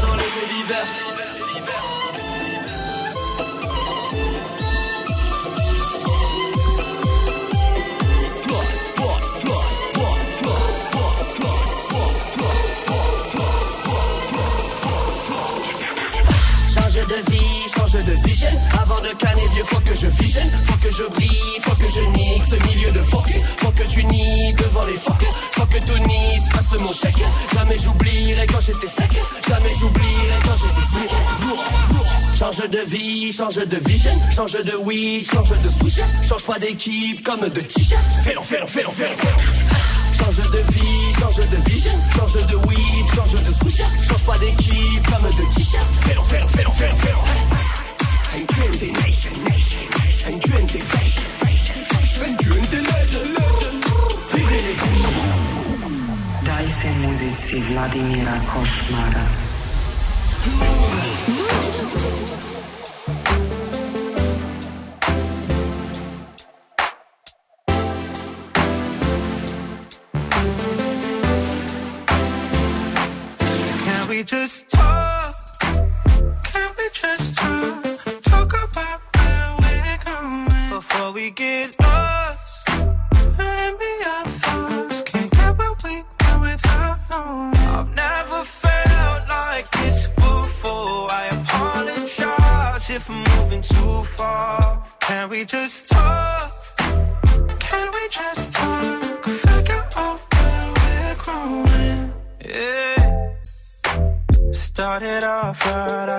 dans les faits divers. De vie, change de vision. Avant de canner vieux, faut que je visionne. Faut que je brille, faut que je nique ce milieu de fuck. Faut que tu nies devant les fuck. Faut que Tony se fasse mon chèque. Jamais j'oublierai quand j'étais sec. Jamais j'oublierai quand j'étais sec. Change de vie, change de vision. Change de weed, change de switch. Change pas d'équipe comme de t-shirt. Fais-le, fais-le, fais-le, fais-le, fais-le. Change de vie, change de vision. Change de weed, change de switch. Change pas d'équipe comme de t-shirt. Fais-le, fais-le, fais-le, fais-le, fais-le. And twenty nation, nation, and twenty fashion, fashion, and twenty legend, legend. Vive les Daj se muzici Vladimira Košmara. Just talk? Can we just talk? Talk about where we're going before we get lost. And be our thoughts. Can't get what we want without knowing. I've never felt like this before. I apologize if I'm moving too far. Can we just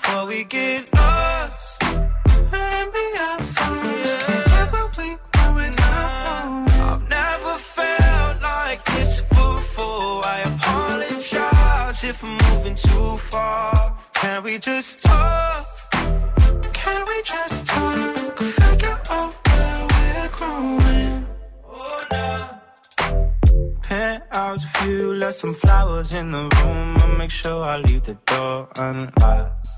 Before we get lost. And be our. Can't what we. I've never felt like this before. I apologize if I'm moving too far. Can we just talk? Can we just talk? Figure out where we're growing. Oh. Penthouse view, left some flowers in the room. I'll make sure I leave the door unlocked.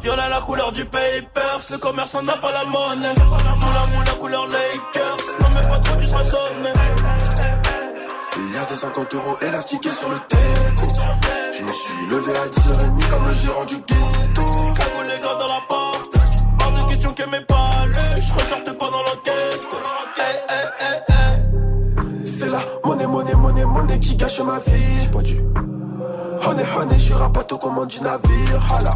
Violet la couleur du papers, le commerçant n'a pas la monnaie. Moula moula couleur Lakers, non mais pas trop tu seras sonné. Il y a des 50 euros élastiqués sur le teco. Je me suis levé à 10h30 comme le gérant du ghetto. Cagou les gars dans la porte, hors de question que mes palais, je ressortais pas dans l'enquête. Hey, hey, hey. C'est la monnaie, monnaie, monnaie, monnaie qui gâche ma vie. J'ai pas dû. Honey, honey, je suis rapato comme on du navire. Hala.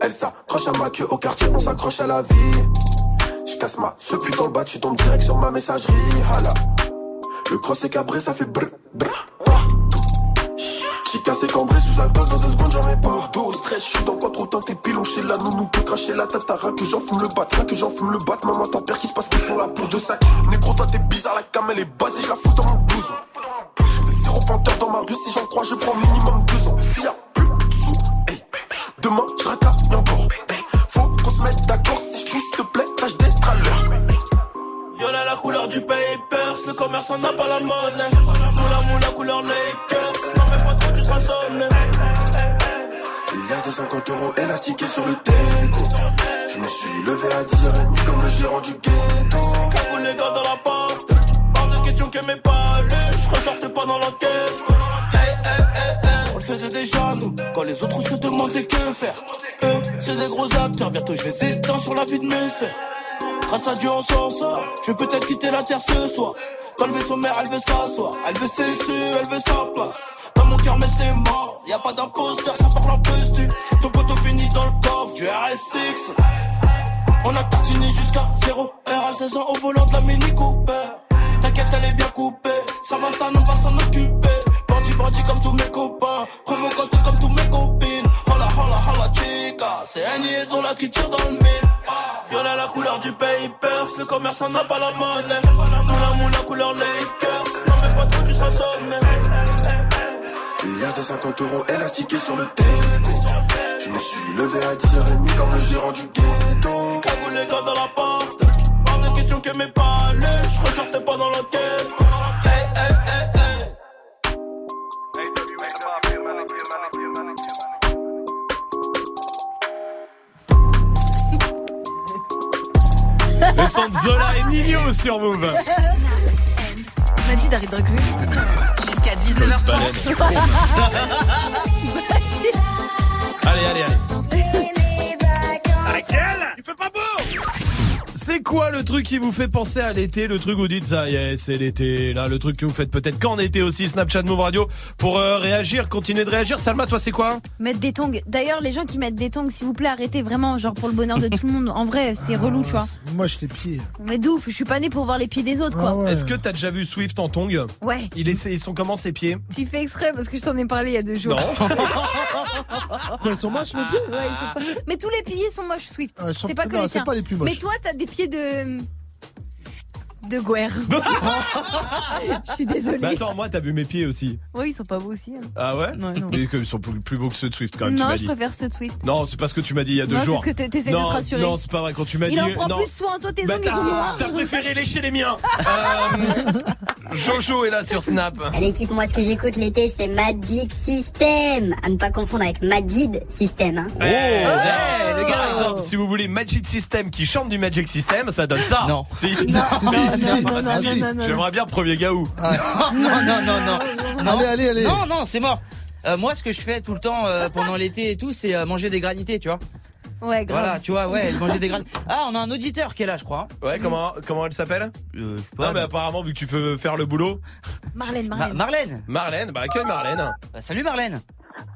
Elle s'accroche à ma queue au quartier, on s'accroche à la vie. Je casse ma ce putain le bas, tu tombes direct sur ma messagerie. Hala. Le cross est cabré, ça fait brr, brr. J'ai cassé cambré sous alcool, dans deux secondes j'en mets partout. Au stress, je suis dans quoi trop teinté, pilon chez la nounou, peut cracher la tatara, que j'en fume le bat, que j'en fume le bat. Maman, t'en perds qui se passe qu'ils sont là pour deux sacs. Négro, toi t'es bizarre, la cam elle est basée, je la fous dans mon blouson. Zéro panthère dans ma rue, si j'en crois, je prends minimum deux ans. S'il y a plus de sous, hey, demain je racaille encore. Hey, faut qu'on se mette d'accord, si je pousse, s'il te plaît, tâche d'être à l'heure. Violet la couleur du papers, le commerçant n'a pas la monnaie. Moula moula couleur Lakers, y a des 50 euros élastiqués sur le teco. Je me suis levé à 10h30 comme le gérant du ghetto. Cagou les gars dans la porte, hors de question que mes palais, je ressortais pas dans l'enquête. Hey, hey, hey, hey. On le faisait déjà nous, quand les autres se demandaient que faire. Eux, c'est des gros acteurs, bientôt je les éteins sur la vie de mes sœurs. Grâce à Dieu on s'en sort, je vais peut-être quitter la terre ce soir. Quand le vaisseau mère, elle veut s'asseoir, elle veut ses su, elle veut sa place. Dans mon cœur, mais c'est mort, y a pas d'imposteur, ça parle en postu. Ton poteau finit dans le coffre du RS6. On a tartiné jusqu'à 0 R à 16 ans au volant de la Mini Cooper. T'inquiète, elle est bien coupée, ça va, ça on va s'en occuper. Bandit, bandit comme tous mes copains, provocante comme tous mes copines. C'est un liaison là qui tire dans le mille. Violet la couleur du papers, le commerçant n'a pas la monnaie. Moula moula couleur Lakers, non mais pas trop tu seras sonné. A des 50 euros élastiqués sur le teco. Je me suis levé à 10h30 comme le gérant du ghetto. Cagou les gars dans la porte, hors de question que mes palais, je ressortais pas dans l'enquête. Le son de Zola et Nino sur Move. Majid arrive dans Jusqu'à 19h30. Allez, allez, allez. Tu fais pas beau quoi le truc qui vous fait penser à l'été Le truc où vous dites ça y est, c'est l'été. Là, le truc que vous faites peut-être qu'en été aussi. Snapchat Move Radio pour euh, réagir, continuer de réagir. Salma, toi, c'est quoi? Mettre des tongs. D'ailleurs, les gens qui mettent des tongs, s'il vous plaît, arrêtez vraiment, genre pour le bonheur de tout le monde. En vrai, c'est relou, tu vois. Moi, je les pieds. Mais d'ouf, je suis pas née pour voir les pieds des autres, quoi. Est-ce que t'as déjà vu Swift en tongs? Ouais. Il est, ils sont comment ses pieds? Tu fais exprès parce que je t'en ai parlé il y a deux jours. Non. Quoi, ils sont moches, mes pieds? Ouais, ils sont pas- Mais tous les pieds sont moches, Swift. Ah, sont- c'est pas que non, les c'est tiens. pas les plus moches. Mais toi, t'as des pieds de. De guerre. Je suis désolée. Mais attends, moi, t'as vu mes pieds aussi. Oui, ils sont pas beaux aussi. hein. Ah ouais Non, non. Mais qu'ils sont plus plus beaux que ceux de Swift quand même. tu non, m'as je dit. préfère ceux de Swift. Non, c'est pas ce que tu m'as dit il y a deux Non, c'est jours. ce que t'es- t'essaies de Non, te rassurer. Non, c'est pas vrai. Quand tu m'as Il dit. en prend non. plus soin, toi, tes Bah, ongles, ils sont t'as- noirs. T'as préféré lécher les miens. Euh, Jojo est là sur Snap. À l'équipe, moi, ce que j'écoute l'été, c'est Magic System. À ne pas confondre avec Majid System. Hein. Oh, ouais, le gars, par exemple, si vous voulez Magic System qui chante du Magic System, ça donne ça. Non. Si. Non, si, si, si. Ah, Non, si, non, si. non, non, J'aimerais bien premier gaou. non, non, non, non. non. Allez, allez, allez. Non, non, c'est mort. Euh, moi, ce que je fais tout le temps euh, pendant l'été et tout, c'est euh, manger des granités, tu vois. Ouais, grave. Voilà, tu vois, ouais, manger des granités. Ah, on a un auditeur qui est là, je crois. hein. Ouais, comment, comment elle s'appelle? Euh, je sais pas. Non, mais apparemment, vu que tu veux faire le boulot. Marlène, Ma- Marlène. Marlène. Marlène, bah accueille Marlène. Bah, salut Marlène.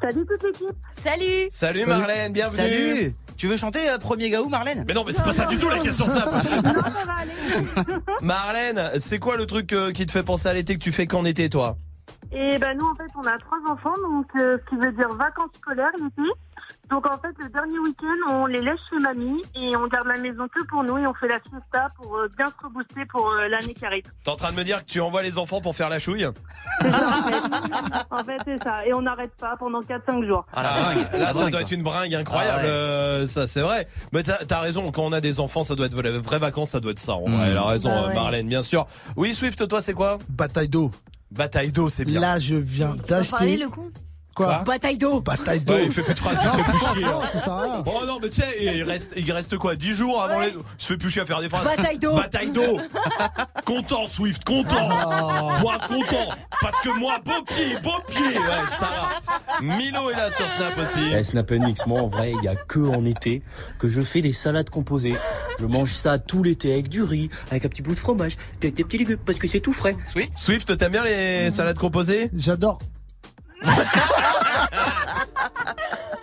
Salut toute l'équipe. Salut. Salut Marlène, bienvenue. Salut. Tu veux chanter euh, premier gaou, Marlène? Mais non, mais c'est pas ça du tout la question Snap. Non, ça va aller. Marlène, c'est quoi le truc euh, qui te fait penser à l'été que tu fais qu'en été, toi? Et ben nous en fait on a trois enfants donc euh, ce qui veut dire vacances scolaires l'été. Donc en fait le dernier week-end on les laisse chez mamie et on garde la maison que pour nous et on fait la fiesta pour euh, bien se rebooster pour euh, l'année qui arrive. T'es en train de me dire que tu envoies les enfants pour faire la chouille En fait c'est ça et on n'arrête pas pendant 4-5 jours. Ah, la bringue. Là, La ça doit être une bringue incroyable, Ah ouais. euh, ça c'est vrai. Mais t'as as raison, quand on a des enfants, ça doit être les vraies vacances, ça doit être ça. En Mm. vrai, elle a raison, Bah ouais. Marlène, bien sûr. Oui, Swift, toi, c'est quoi? Bataille d'eau. Bataille d'eau, c'est bien. Là, je viens d'acheter. le con Quoi Bataille d'eau. Bataille d'eau. Ouais, il fait plus de phrases, il se fait plus chier. Hein. ça rien. Oh non, mais tu sais, il reste, il reste quoi 10 jours avant les. Il se fait plus chier à faire des phrases. Bataille d'eau. Bataille d'eau. content, Swift, content. Moi, content. Parce que moi, beau pied, beau pied. Ouais, ça va. Milo est là sur Snap aussi. Eh, Snap Mix, moi en vrai, il y a que en été que je fais des salades composées. Je mange ça tout l'été avec du riz, avec un petit bout de fromage, puis avec des petits légumes parce que c'est tout frais. Swift Swift, t'aimes bien les salades composées? J'adore.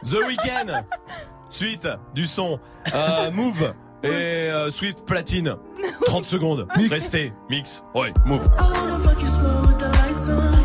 The Weeknd. Suite du son. Euh, move. Et euh, Swift platine. 30 secondes. Restez. Mix. Ouais, move. I wanna fuck you slow with the lights on. Lights on,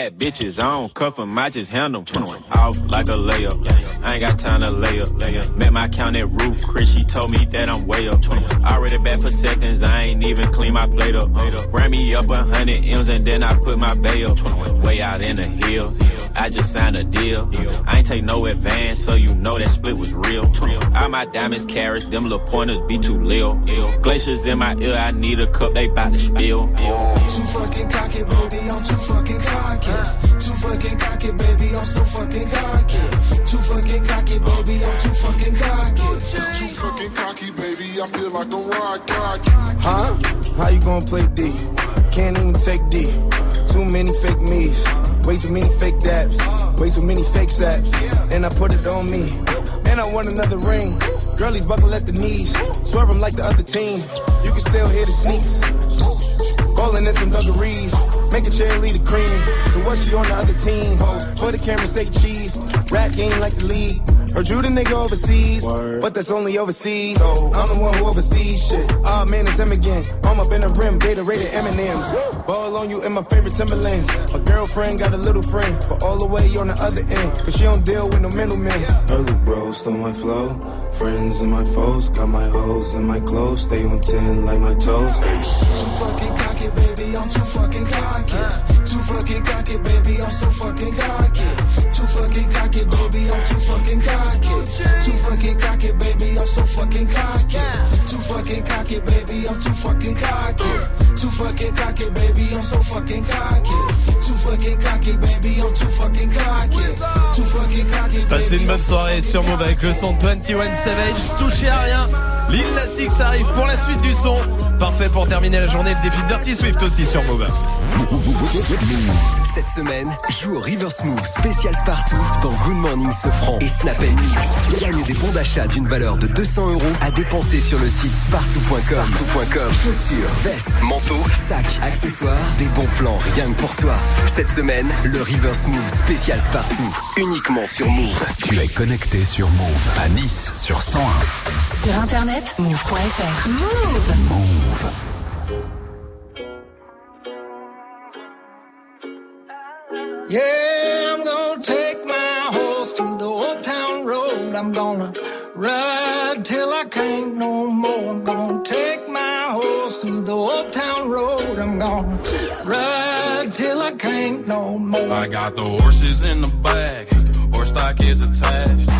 bad bitches, I don't cuff them, I just handle them. Off like a layup, I ain't got time to lay up. Met my count at roof, Chris, she told me that I'm way up. Already back for seconds, I ain't even clean my plate up. Ran me up a hundred M's and then I put my bay up. Way out in the hills, I just signed a deal. I ain't take no advance, so you know that split was real. All my diamonds carrots, them little pointers be too lil. Glaciers in my ear, I need a cup, they bout to spill. How play D? Can't even take D. Too many fake me's. Way too many fake daps. Way too many fake saps. And I put it on me. And I want another ring. Girlies buckle at the knees. Swerve 'em like the other team. You can still hear the sneaks. Ballin' in some dungarees. Make a cheerleader cream. So what she on the other team? For the camera say cheese. Rap game like the league. Heard you the nigga overseas, but that's only overseas. So I'm the one who oversees shit. Ah man, it's him again. I'm up in the rim, Gatorade M&M's. Ball on you in my favorite Timberlands. My girlfriend got a little friend, but all the way on the other end, cause she don't deal with no middlemen. Early bros stole my flow. Friends and my foes, got my hoes in my clothes. Stay on 10 like my toes. Too fucking cocky, baby. I'm too fucking cocky. Too fucking cocky, baby. I'm so fucking cocky. Too fucking cocky, baby. I'm too fucking cocky. Too fucking cocky, baby. I'm so fucking cocky. Fucking cocky, baby. I'm too fucking cocky. Too fucking cocky, baby. I'm so fucking cocky. Too fucking cocky, baby. I'm too fucking cocky. Too fucking cocky, Passez une bonne soirée sur Move avec le son de 21 Savage. Touchez à rien. Lil Nas X arrive pour la suite du son. Parfait pour terminer la journée. Le défi de Dirty Swift aussi sur Move. Cette semaine, joue au River Smooth spécial Spartoo dans Good Morning Sofran et Snap Mix. Gagne des bons d'achat d'une valeur de 200 euros à dépenser sur le site spartoo.com. Chaussures, vestes, manteaux, sacs, accessoires, des bons plans rien que pour toi. Cette semaine, le River Smooth spécial Spartoo, uniquement sur Move. Tu es connecté sur Move à Nice sur 101. Sur internet, move.fr. Move. Move. Yeah, I'm gonna take my horse to the old town road. I'm gonna ride till I can't no more. I'm gonna take my horse to the old town road. I'm gonna ride till I can't no more. I got the horses in the back, horse stock is attached.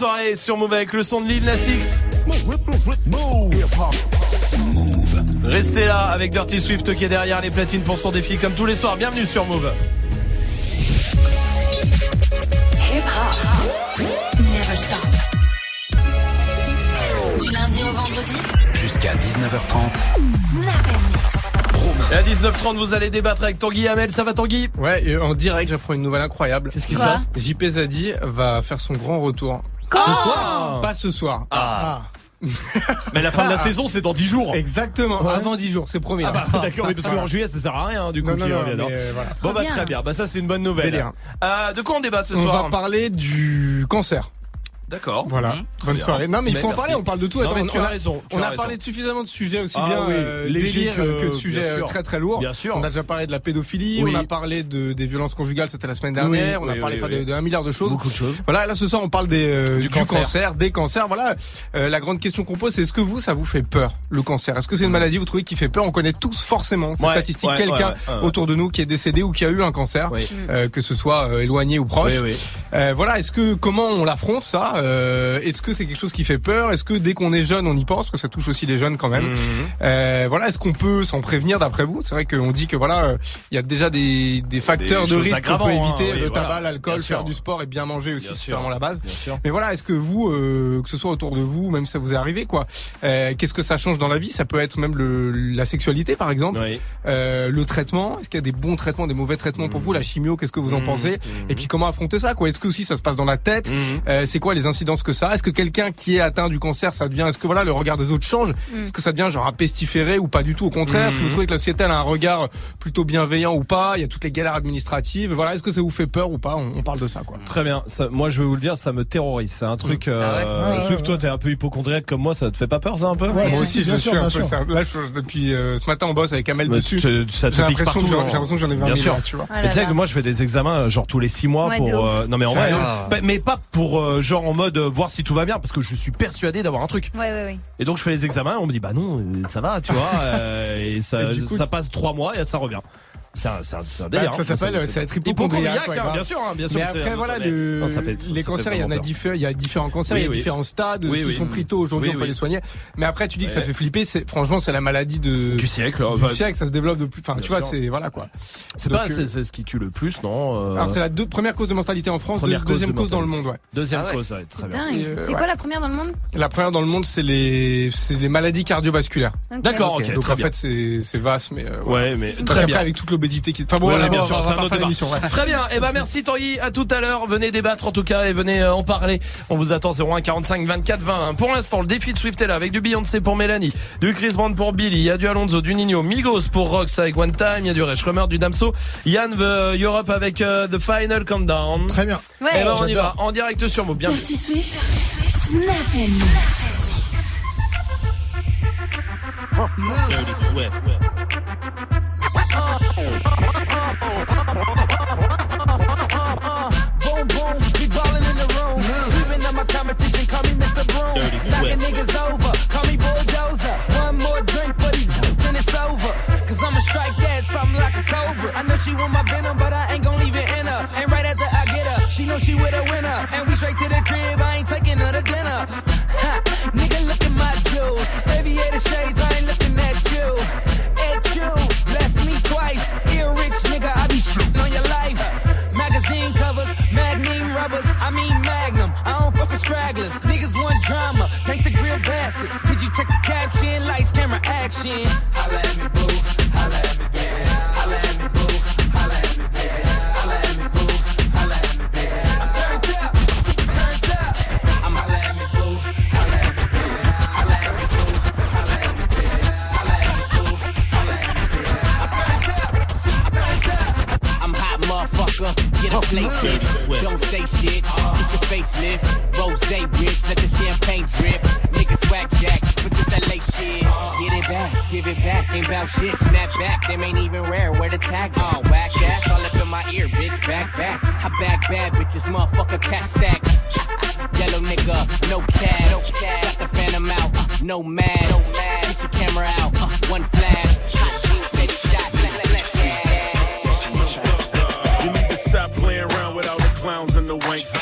soirée sur Move avec le son de Lil Nas X. Restez là avec Dirty Swift qui est derrière les platines pour son défi comme tous les soirs. Bienvenue sur Move. Du lundi au vendredi. Jusqu'à 19h30. Et à 19h30, vous allez débattre avec Tanguy Hamel. Ça va Tanguy Ouais, et en direct, j'apprends une nouvelle incroyable. Qu'est-ce qui se passe JP Zadi va faire son grand retour. Quand Ce soir Pas ce soir. Ah. Mais la fin de la Ah. saison, c'est dans 10 jours. Exactement, avant 10 jours, c'est promis. Ah bah d'accord, mais parce qu'en juillet ça sert à rien du coup Non, non, non, mais, hein. euh, voilà. Bon bah bien. très bien, bah ça c'est une bonne nouvelle. Euh, de quoi on débat ce On soir va parler du cancer. D'accord. Voilà. Mmh, très Bonne bien. soirée. Non, mais il faut en parler. On parle de tout. Attends, on, tu on as a raison. tu on as a raison. parlé de suffisamment de sujets aussi Ah bien oui, euh, délire que- que, de sujets euh, très très lourds. Bien sûr. On a déjà parlé de la pédophilie. Oui. On a parlé de, des violences conjugales. C'était la semaine dernière. Oui, on a parlé de, de un milliard de choses. Beaucoup de choses. Voilà. Là, ce soir, on parle des, euh, Du du, cancer. cancer. des cancers. Voilà. Euh, la grande question qu'on pose, c'est est-ce que vous, ça vous fait peur le cancer? Est-ce que c'est une maladie vous trouvez qui fait peur? On connaît tous forcément ces statistiques quelqu'un autour de nous qui est décédé ou qui a eu un cancer, que ce soit éloigné ou proche. Voilà, est-ce que comment on l'affronte ça Euh, Est-ce que c'est quelque chose qui fait peur? Est-ce que dès qu'on est jeune, on y pense? Parce que ça touche aussi les jeunes quand même. Mhm. Euh, voilà, est-ce qu'on peut s'en prévenir d'après vous? C'est vrai qu'on dit que voilà, euh, il y a déjà des, des facteurs Des de risque qu'on peut hein, éviter, oui, le voilà. tabac, l'alcool, faire du sport et bien manger aussi, c'est vraiment la base. Mais voilà, est-ce que vous, euh, que ce soit autour de vous, même si ça vous est arrivé, quoi, euh, qu'est-ce que ça change dans la vie? Ça peut être même le, la sexualité, par exemple, Oui. euh, le traitement. Est-ce qu'il y a des bons traitements, des mauvais traitements pour vous? La chimio, qu'est-ce que vous en Mhm, pensez? Mhm. Et puis comment affronter ça, quoi? Est-ce que aussi ça se passe dans la tête? Mhm. C'est quoi les incidences que ça Est-ce que quelqu'un qui est atteint du cancer, ça devient Est-ce que voilà le regard des autres change? Mm. Est-ce que ça devient genre à pestiférer ou pas du tout? Au contraire, est-ce que vous Mhm. trouvez que la société elle a un regard plutôt bienveillant ou pas? Il y a toutes les galères administratives. Voilà, est-ce que ça vous fait peur ou pas? On, on parle de ça, quoi. Très bien. Ça, moi, je vais vous le dire, ça me terrorise. C'est un truc. Ah Euh, ouais? Sauf toi, t'es un peu hypochondriaque comme moi. Ça te fait pas peur, ça un peu? Ouais, Moi si, aussi, si, je bien le sûr, suis un peu. ça. Là, je- depuis euh, ce matin, on bosse avec Amel Mais dessus. te- ça te J'ai pique l'impression partout. que j'en- j'ai l'impression que j'en ai 20 Bien 000, sûr. tu vois. Oh Mais tu sais que moi, je fais des examens genre tous les 6 mois Ouais, pour. euh, non mais en vrai, hein. Mais pas pour euh, genre en mode euh, voir si tout va bien, parce que je suis persuadé d'avoir un truc. Ouais, ouais, ouais. Et donc je fais les examens, on me dit bah non, euh, ça va, tu vois, euh, et ça, Et du coup, ça passe 3 mois et ça revient. C'est un, c'est un, c'est un Bah, délire. ça hein. s'appelle c'est être hypochondriaque, hein, bien sûr, hein, bien sûr. Mais c'est- après voilà le, Non, ça fait- les ça cancers, il y en a différents, il y a différents cancers, Oui, il y a oui. différents stades. Oui, S'ils oui. sont pris tôt aujourd'hui, Oui, on peut oui. les soigner. Mais après tu dis que ça fait flipper, c'est franchement c'est la maladie de Du siècle. du Enfin, siècle, ça se développe de plus. Enfin tu vois, sûr. c'est voilà quoi. C'est Donc, pas, c'est c'est ce qui tue le plus, non euh, Alors c'est la deux, première cause de mortalité en France, deux- deuxième de cause dans le monde, ouais. Deuxième Ah cause, ouais, très bien. Euh, C'est quoi la première dans le monde? La première dans le monde, c'est les c'est les maladies cardiovasculaires. D'accord, ok, Donc en fait c'est c'est vaste, mais euh, Ouais, mais très bien. avec toute l'obésité qui. Enfin bon, Ouais, voilà, bien sûr, c'est un autre débat. ouais. Très bien. Eh ben merci Tanguy. À tout à l'heure. Venez débattre en tout cas et venez euh, en parler. On vous attend 01 45 24 20. Pour l'instant, le défi de Swift est là avec du Beyoncé pour Mélanie, du Chris Brown pour Billy, il y a du Alonso, du Nino, Migos pour Rox avec One Time, il y a du Resh Rummer, du Damso, Yann veut Europe avec euh, The Final Countdown. Très bien. Ouais. Et ben on y va en direct sur Move. Bienvenue. Dirty Swift. Dirty Swift. Niggas over, call me Bulldozer. One more drink for then it's over. Cause I'ma strike that something like a cobra. I know she want my venom, but I ain't gon' leave it in her. And right after I get her, she know she with a winner. And we straight to the crib, I ain't taking her to dinner. Ha, nigga, look at my jewels. Aviator shades, I ain't looking at you. At you, bless me twice. Ear rich nigga, I be shitting on your life. Magazine covers, magnum rubbers, I mean magnum. I don't fuck with stragglers. Niggas want drama, bastards. Did you check the caption? Lights, camera, action. Holla at me, boo. Holla at me, baby. Holla at me, boo. Holla at me, baby. Holla at me, boo. Holla at me, baby. I'm turned up, super turned up. I'm holla at me, boo. Holla at me, baby. Holla at me, boo. Holla at me, baby. Holla at me, boo. Holla at me, baby. I'm turned up, super turned up. I'm hot, motherfucker. Get a plate, bitch. Don't say shit. Get your face lift. Rose rich, let the champagne drip. Nigga swag jack with this LA shit. Get it back, give it back. Ain't bout shit. Snap back, them ain't even rare. Where the tag on? Whack ass all up in my ear, bitch. Back, back. I back bad bitches, motherfucker. Cat stacks. Yellow nigga, no cash. Got the phantom out, no mask. Get your camera out, uh, one flash.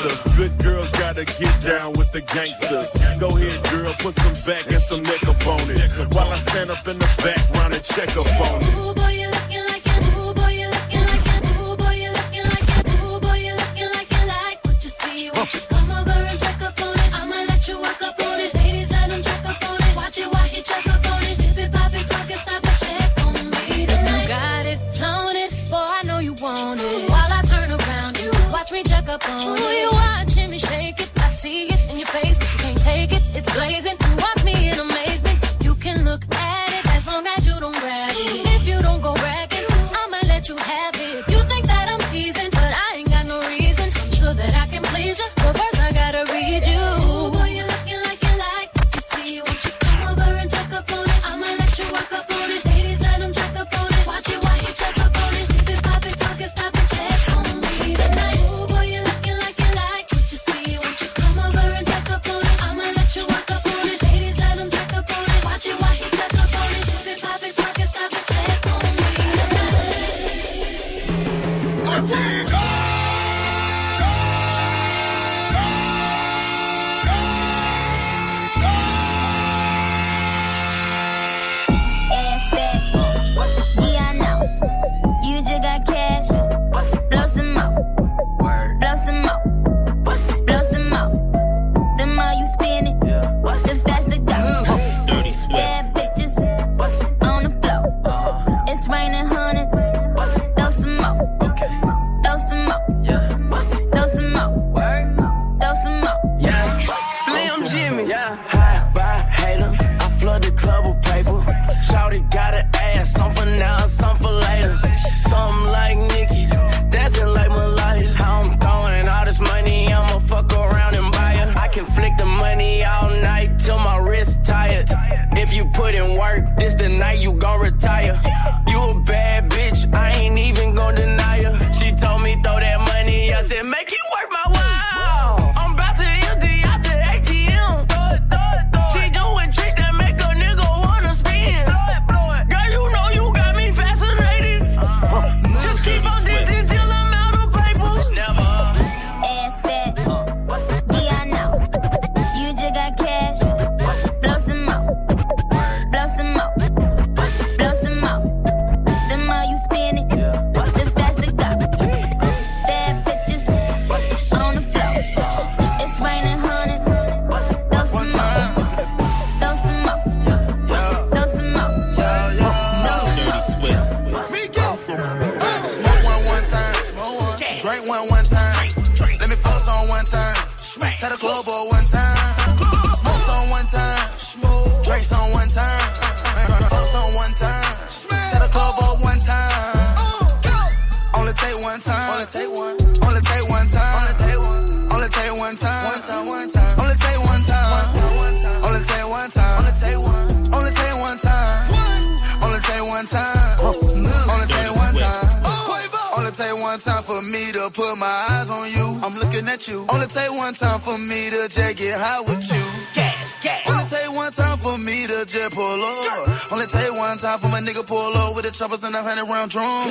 sisters. Good girls gotta get down with the gangsters. Go ahead, girl, put some back and some neck up on it. While I stand up in the background and check up on it.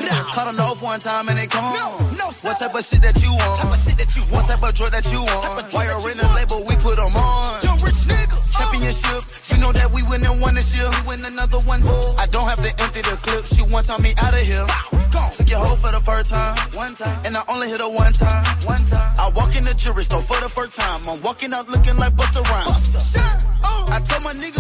Caught a loaf one time and they gone. No, no, what type of shit that you want? Type of shit that you want. What type of drug that you want? While are in the label, we put them on. Young rich niggas. Uh. Championship. You know that we win and won this year. We win another one. I don't have to empty the clip. She one time me out of here. Gone. Took your hoe for the first time. One time. And I only hit her one time. One time. I walk in the jewelry store for the first time. I'm walking out looking like Busta Rhymes. Busta. Oh. I tell my niggas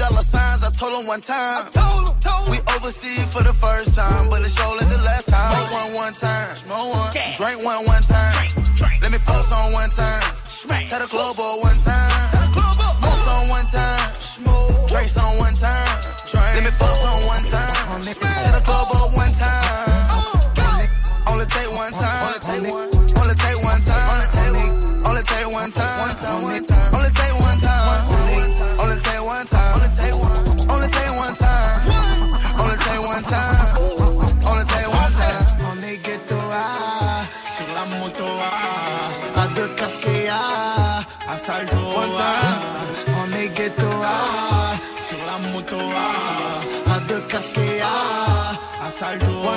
dollar signs. I told him one time. I told him, told him. We overseas for the first time, but it's all like the last time. Smoke one one time, smoke one, Cash. drink one one time. Drink, drink. Let me force on one time. Smack. Tell the club all one time. Tell the club all. Smoke on one time. Smoke. Drinks on one time. Drink. Let me force on one time. Tell the club all one time. Only take one time. Only take one time. Only take one time. Only take one time. salto. Ah, on est ghetto, ah, sur la moto, ah, à deux casquets, ah, à salto. Ah,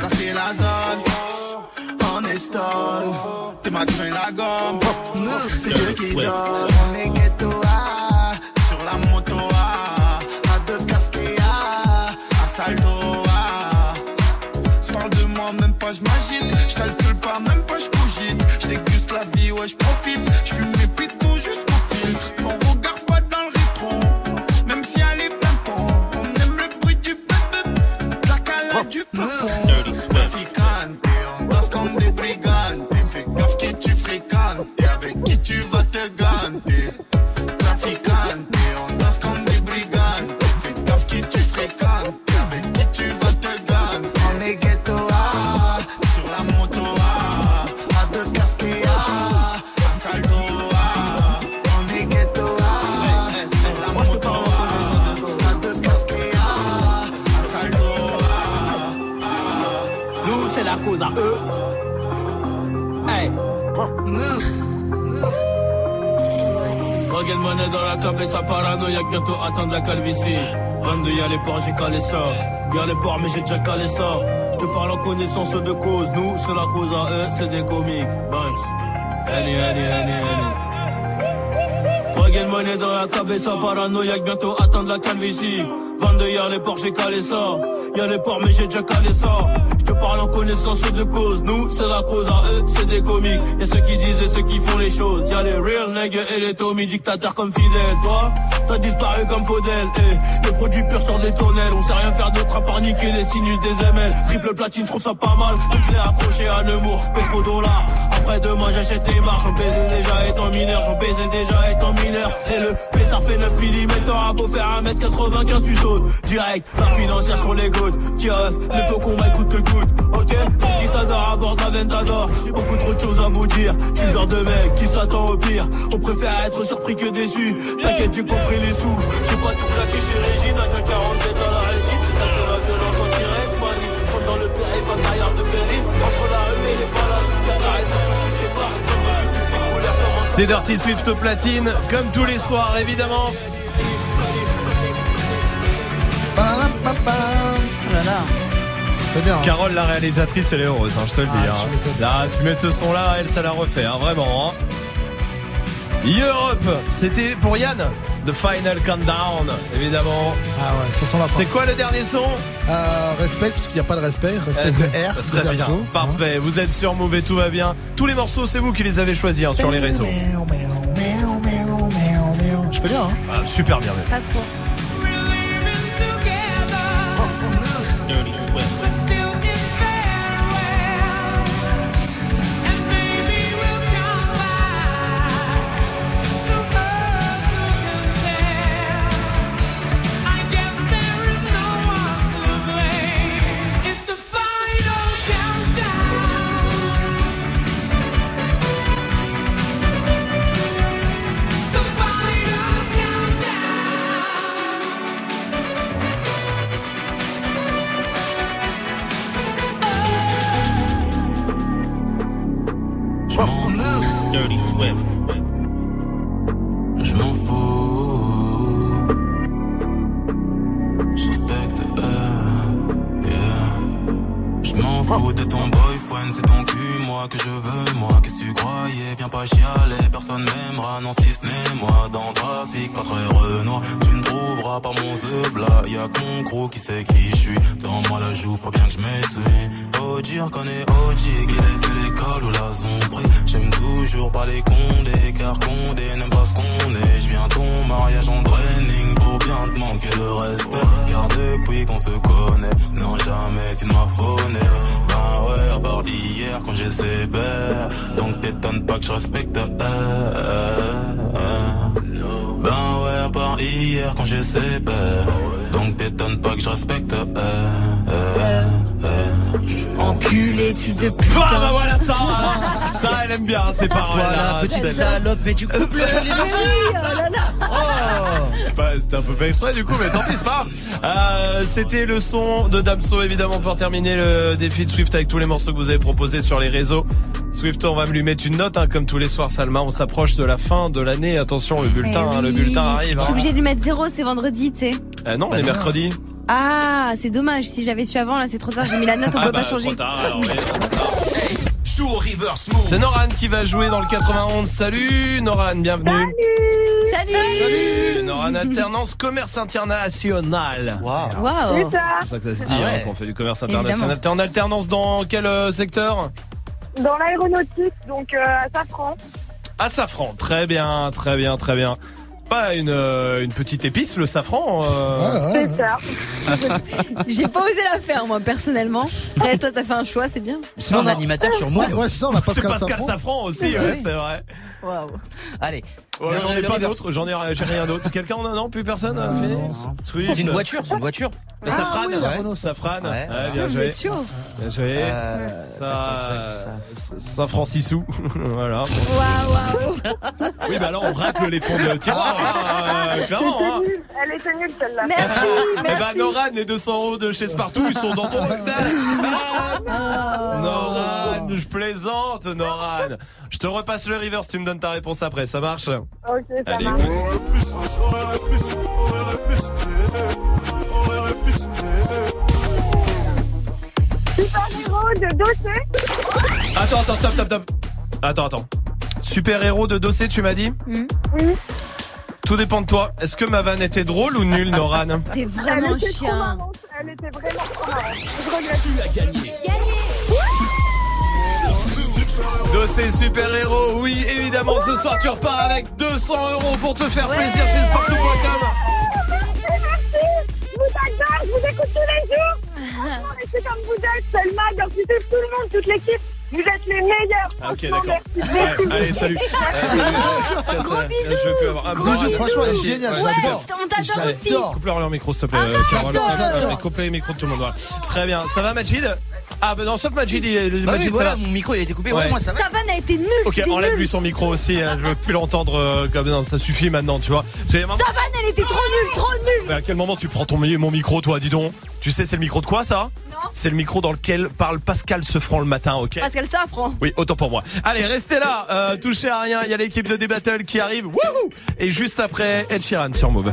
là c'est la zone, on est stone. T'es ma la gomme, mmh. c'est Dieu qui donne. On est ghetto, salto, Nous, c'est la cause à eux. Regarde monnaie dans la cape et ça paranoïaque bientôt attendre la calvitie. 22 y'a les ports j'ai calé ça Y'a les ports mais j'ai déjà calé ça. Je te parle en connaissance de cause. Nous c'est la cause à eux c'est des comiques. Banks. Annie Annie Annie Annie Regarde monnaie dans la ça paranoïaque bientôt attendre la calvitie. 22 y'a les ports j'ai calé ça Y'a les ports mais j'ai déjà calé ça. Je te parle en connaissance de cause. Nous c'est la cause à eux c'est des comiques. Y'a ceux qui disent et ceux qui font les choses. Y'a les real niggas et les Tommy dictateurs comme Fidel Toi t'as disparu comme Faudel. Eh, Le produit pur sort des tonnelles. On sait rien faire d'autre à part niquer les sinus des ML Triple platine trouve ça pas mal. Donc je l'ai accroché à Nemours Pétrodollars Après demain j'achète les marches. J'en baisais déjà étant mineur J'en baisais déjà étant mineur. Et le pétard fait 9 mm T'auras beau faire 1m95 tu sautes Direct. La financière sur les côtes Tiens le faucon va coûte que coûte Ok Conquistador à bord de la Ventador J'ai beaucoup trop de choses à vous dire. Je suis le genre de mec qui s'attend au pire. On préfère être surpris que déçu. T'inquiète j'ai coffré les sous. J'ai pas tout claqué chez Régine À 47 à la régie C'est Dirty Swift au platine, comme tous les soirs évidemment. Bien. hein. Carole, la réalisatrice, elle est heureuse, hein, je te le dis. Ah, hein. tu m'étonnes. Là, tu mets ce son-là, elle, ça la refait, hein, vraiment. Hein. Europe, c'était pour Yann, The Final Countdown, évidemment. Ah ouais, ça sent la fin. C'est quoi le dernier son? Euh, respect, parce qu'il n'y a pas de respect. Respect Euh, de R. Très bien, Damso. parfait. Vous êtes sur et tout va bien. Tous les morceaux, c'est vous qui les avez choisis hein, sur les réseaux. Je fais bien, hein. Ah, super bien. même. Pas trop. Qui sait qui je suis. Dans moi la joue, faut bien que je m'essuie. OG, reconnaît OG, qu'il ait fait l'école ou la zombie. J'aime toujours pas les condés, car condé n'aime pas ce qu'on est. Je viens ton mariage en training pour bien te manquer de respect. Car depuis qu'on se connaît, non jamais tu ne m'as phoné. Ben ouais, à part hier quand j'ai sévère. Donc t'étonnes pas que je respecte. euh, euh. Ben ouais, à part hier quand j'ai sévère. Donc t'étonnes pas que je respecte. euh, euh, euh. Enculé, fils de putain. Ah bah voilà ça. Ça elle aime bien ces paroles Voilà, petite salope, et tu coupes le- les Oh Bah, C'était un peu fait exprès du coup mais tant pis c'est pas grave Euh, C'était le son de Damso évidemment pour terminer le défi de Swift avec tous les morceaux que vous avez proposés sur les réseaux Swift on va me lui mettre une note hein, comme tous les soirs Salma on s'approche de la fin de l'année attention le bulletin Eh hein, le bulletin arrive Je suis hein. obligée de lui mettre zéro, c'est vendredi, tu sais. Euh, Non on est mercredi Ah, c'est dommage. Si j'avais su avant, là, c'est trop tard. J'ai mis la note, on Ah peut bah, pas changer. trop tard, alors, oui. joue au reverse move. C'est Noran qui va jouer dans le 91. Salut Noran, bienvenue. Salut Salut Noran, alternance commerce international. Waouh. Waouh. C'est ça. Ça que ça se dit Ah hein, qu'on fait du commerce international. T'es en alternance dans quel euh, secteur? Dans l'aéronautique, donc euh, à Safran. À Safran. Très bien, très bien, très bien. Pas une, euh, une petite épice, le safran euh. C'est ça. J'ai pas osé la faire, moi, personnellement. Après, toi, t'as fait un choix, c'est bien. Sinon, un animateur sur moi. Ouais, ouais, c'est ça, on a C'est Pascal Pascal Safran. Safran aussi, c'est vrai. Waouh. Allez. J'en ai pas d'autres, j'en ai, j'ai rien d'autre. Quelqu'un en a non Plus personne euh. C'est une voiture, c'est une voiture. La Safran, oui, la ouais. Renault. Safran, Ouais. ouais, Ah, bien vous joué. Bien joué. Euh, Ça, Saint-Francisou, voilà. Waouh, waouh. Oui, bah là on racle les fonds de tiroir, euh, clairement. Hein. Elle était nulle celle-là. Merci, Eh ben merci. Noran, les 200 euros de chez Spartoo, ils sont dans ton Oh. Noran, je plaisante, Noran. Je te repasse le reverse, tu me donnes ta réponse après, ça marche? Ok, ça Allez, marche. Super héros de dossier. Attends, attends, stop, stop, stop. Attends, attends. Super héros de dossier, tu m'as dit Hmm. Oui. Tout dépend de toi. Est-ce que ma vanne était drôle ou nulle, Noran T'es Elle vraiment trop chien. Elle était vraiment trop marrante. Je regrette. gagné. Dossier super héros, oui, évidemment. Ce soir, tu repars avec 200 euros pour te faire Ouais. plaisir chez Spartoo.com. Merci. Je vous adore. Je vous écoute tous les jours. Franchement, restez comme vous êtes. Selma, Swift, tout le monde, toute l'équipe. Vous êtes les meilleurs. Ah, ok, d'accord. Ouais, allez, salut. Salut. Gros bisous. Je vais plus avoir. Ah, Gros bisous. Franchement, elle est merci. géniale. Ouais, on t'adore aussi. Coupe-leur leur micro, s'il te plaît, euh, Carole. Je l'adore. Euh, Coupe les micros de tout le monde. voilà. Très bien. Ça va, Majid? Ah, bah non, sauf Majid. il est- le Bah Majid, oui, ça va. mon micro il a été coupé. Ouais. Ouais, moi ça va. Ta vanne a été nulle. Ok, enlève lui son micro aussi. hein, je veux plus l'entendre euh, comme non, ça suffit maintenant, tu vois. Ta vanne, elle était trop nulle, trop nulle. Mais à quel moment tu prends ton mon micro, toi, dis donc Tu sais, c'est le micro de quoi, ça Non. C'est le micro dans lequel parle Pascal Sefranc le matin, ok Pascal Safran. Oui, autant pour moi. Allez, restez là, euh, touchez à rien. Il y a l'équipe de D-Battle qui arrive. Wouhou Et juste après, Ed Sheeran sur Move.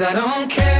Cause I don't care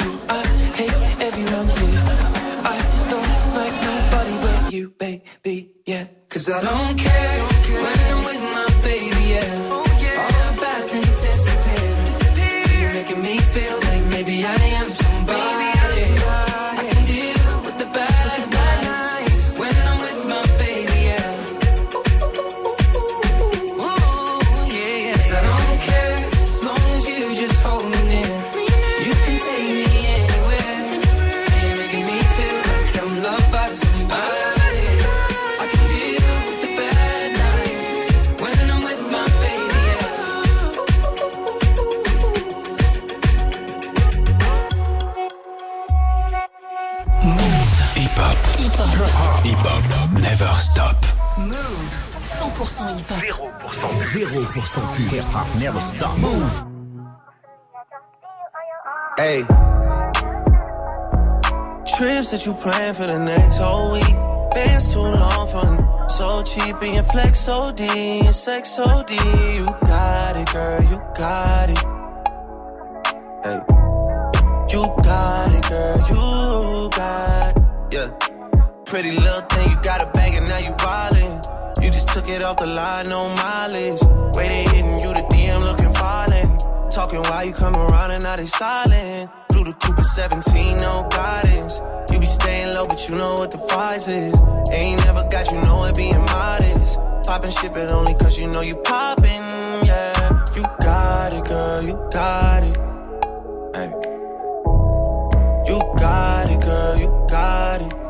hop never stop. Move. Hey. Trips that you plan for the next whole week. Been too long for so cheap and your flex OD Your sex OD. You got it, girl, you got it. Hey. You got it, girl, you got it. Yeah. Pretty little thing, you got a bag and now you wildin'. You just took it off the line, no mileage. Waiting, hitting you the DM, looking falling. Talking while you come around and now they silent. Through the Cooper 17, no guidance. You be staying low, but you know what the price is. Ain't never got you know it, being modest. Poppin' shit, but only cause you know you poppin', yeah. You got it, girl, you got it. Hey. You got it, girl, you got it.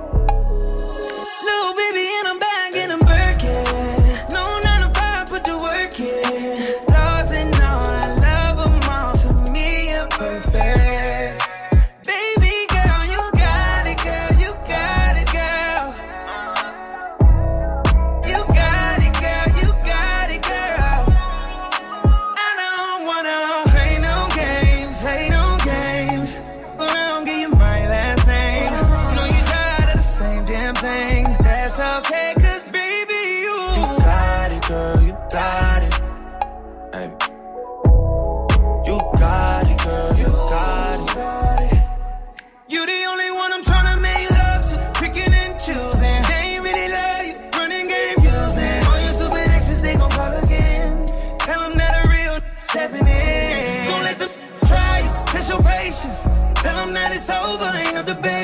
it's over, ain't no debate.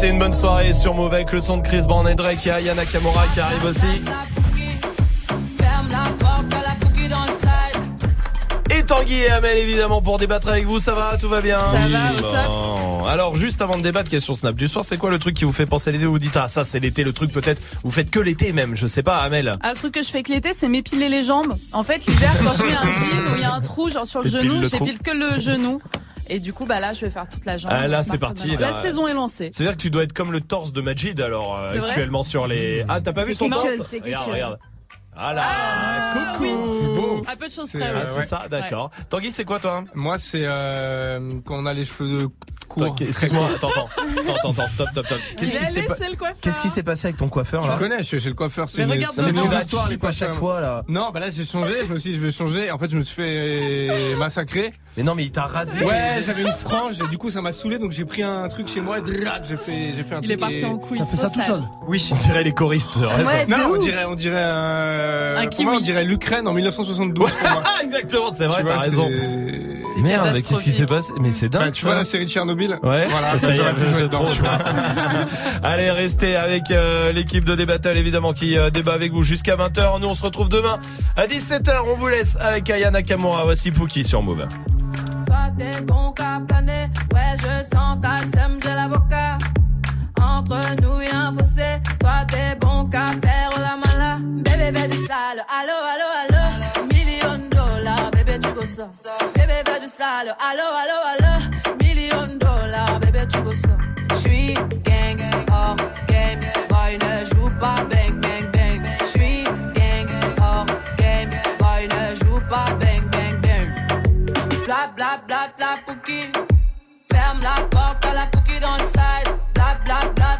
Passez une bonne soirée sur avec le son de Chris Brown et Drake. Il y a Yana Kamura qui arrive aussi. Et Tanguy et Amel évidemment pour débattre avec vous. Ça va? Tout va bien? Ça va, au top. Bon. Alors juste avant de débattre, question Snap du soir, c'est quoi le truc qui vous fait penser à l'été? Vous vous dites ah ça c'est l'été, le truc peut-être. Vous faites que l'été même, je sais pas Amel. Ah, le truc que je fais que l'été, c'est m'épiler les jambes. En fait, l'hiver, quand je mets un jean où il y a un trou, genre sur le genou, j'épile que le genou. Et du coup, bah là, je vais faire toute la jambe. Ah, là, c'est parti, là. La saison est lancée. C'est-à-dire que tu dois être comme le torse de Majid alors euh, actuellement sur les. Ah t'as pas vu son torse chose, Regarde, chose. regarde. Ah là, coucou. oui. C'est beau. À peu de choses près. Ah, ouais. c'est ça, d'accord. Tanguy, c'est quoi toi? Moi, c'est euh, quand on a les cheveux courts. Attends, Excuse-moi, attends, attends, attends, stop, stop, stop. Qu'est-ce qui est s'est pas-. Qu'est-ce qui passé avec ton coiffeur là connais, je suis chez le coiffeur. C'est Mais une, regarde c'est une histoire, les à chaque fois là. Non, bah là j'ai changé. Je me suis dit je vais changer. En fait, je me suis fait massacrer. Mais non, mais il t'a rasé. Ouais, j'avais une frange et du coup ça m'a saoulé. Donc j'ai pris un truc chez moi. J'ai fait, j'ai fait un Il est parti en couille. T'as fait ça tout seul Oui. On dirait les choristes. Non, on dirait, on dirait un. Un moi, on dirait l'Ukraine en 1972 pour moi. Ah, exactement, c'est vrai, Tu t'as raison. Merde, mais qu'est-ce qui s'est passé? Mais c'est dingue. Bah, tu vois la série de Tchernobyl Ouais, Voilà, ça y est, j'aurais pu jouer t'es dedans, trop. Allez, restez avec euh, l'équipe de Débattle évidemment qui euh, débat avec vous jusqu'à 20h. Nous on se retrouve demain à 17h. On vous laisse avec Aya Nakamura. Voici Pookie sur Move. Toi t'es bon qu'à planer, ouais je sens ta sème, j'ai l'avocat. Entre nous y'a un fossé, toi t'es bon qu'à faire la mala. Bébé fais du sale, allo allo allo. Tu veux ça. Bébé fais du sale, allo allo allo. Million dollars, bébé tu veux ça. J'suis gang, hors game, boy ne joue pas bang bang bang. J'suis gang, hors game, boy ne joue pas bang bang bang. Bla bla bla bla pouki. Ferme la porte à la pouki dans le side. Bla bla bla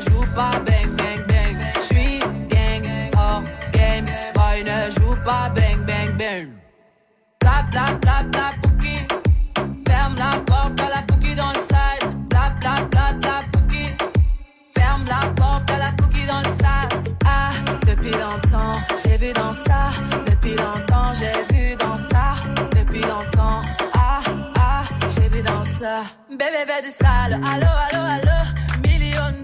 Joue pas bang bang bang. J'suis gang, hors game. Boy ne joue pas bang bang bang. Bla bla bla bla pouki. Ferme la porte à la pouki dans le side. Bla bla bla bla pouki. Ferme la porte à la pouki dans le sas. Ah, depuis longtemps, j'ai vu dans ça. Depuis longtemps, j'ai vu dans ça. Depuis longtemps, ah, ah, j'ai vu dans ça. Bébé, fais du sale. Allo, allo, allo.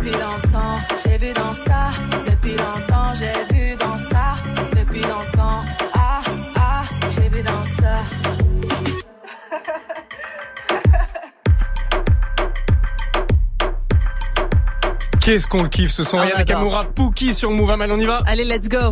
depuis longtemps, j'ai vu dans ça. Depuis longtemps, j'ai vu dans ça. Depuis longtemps, ah, ah, j'ai vu dans ça. Qu'est-ce qu'on le kiffe ce son. Ah, adore. Nakamura, Pookie sur Move Amal, on y va? Allez, let's go.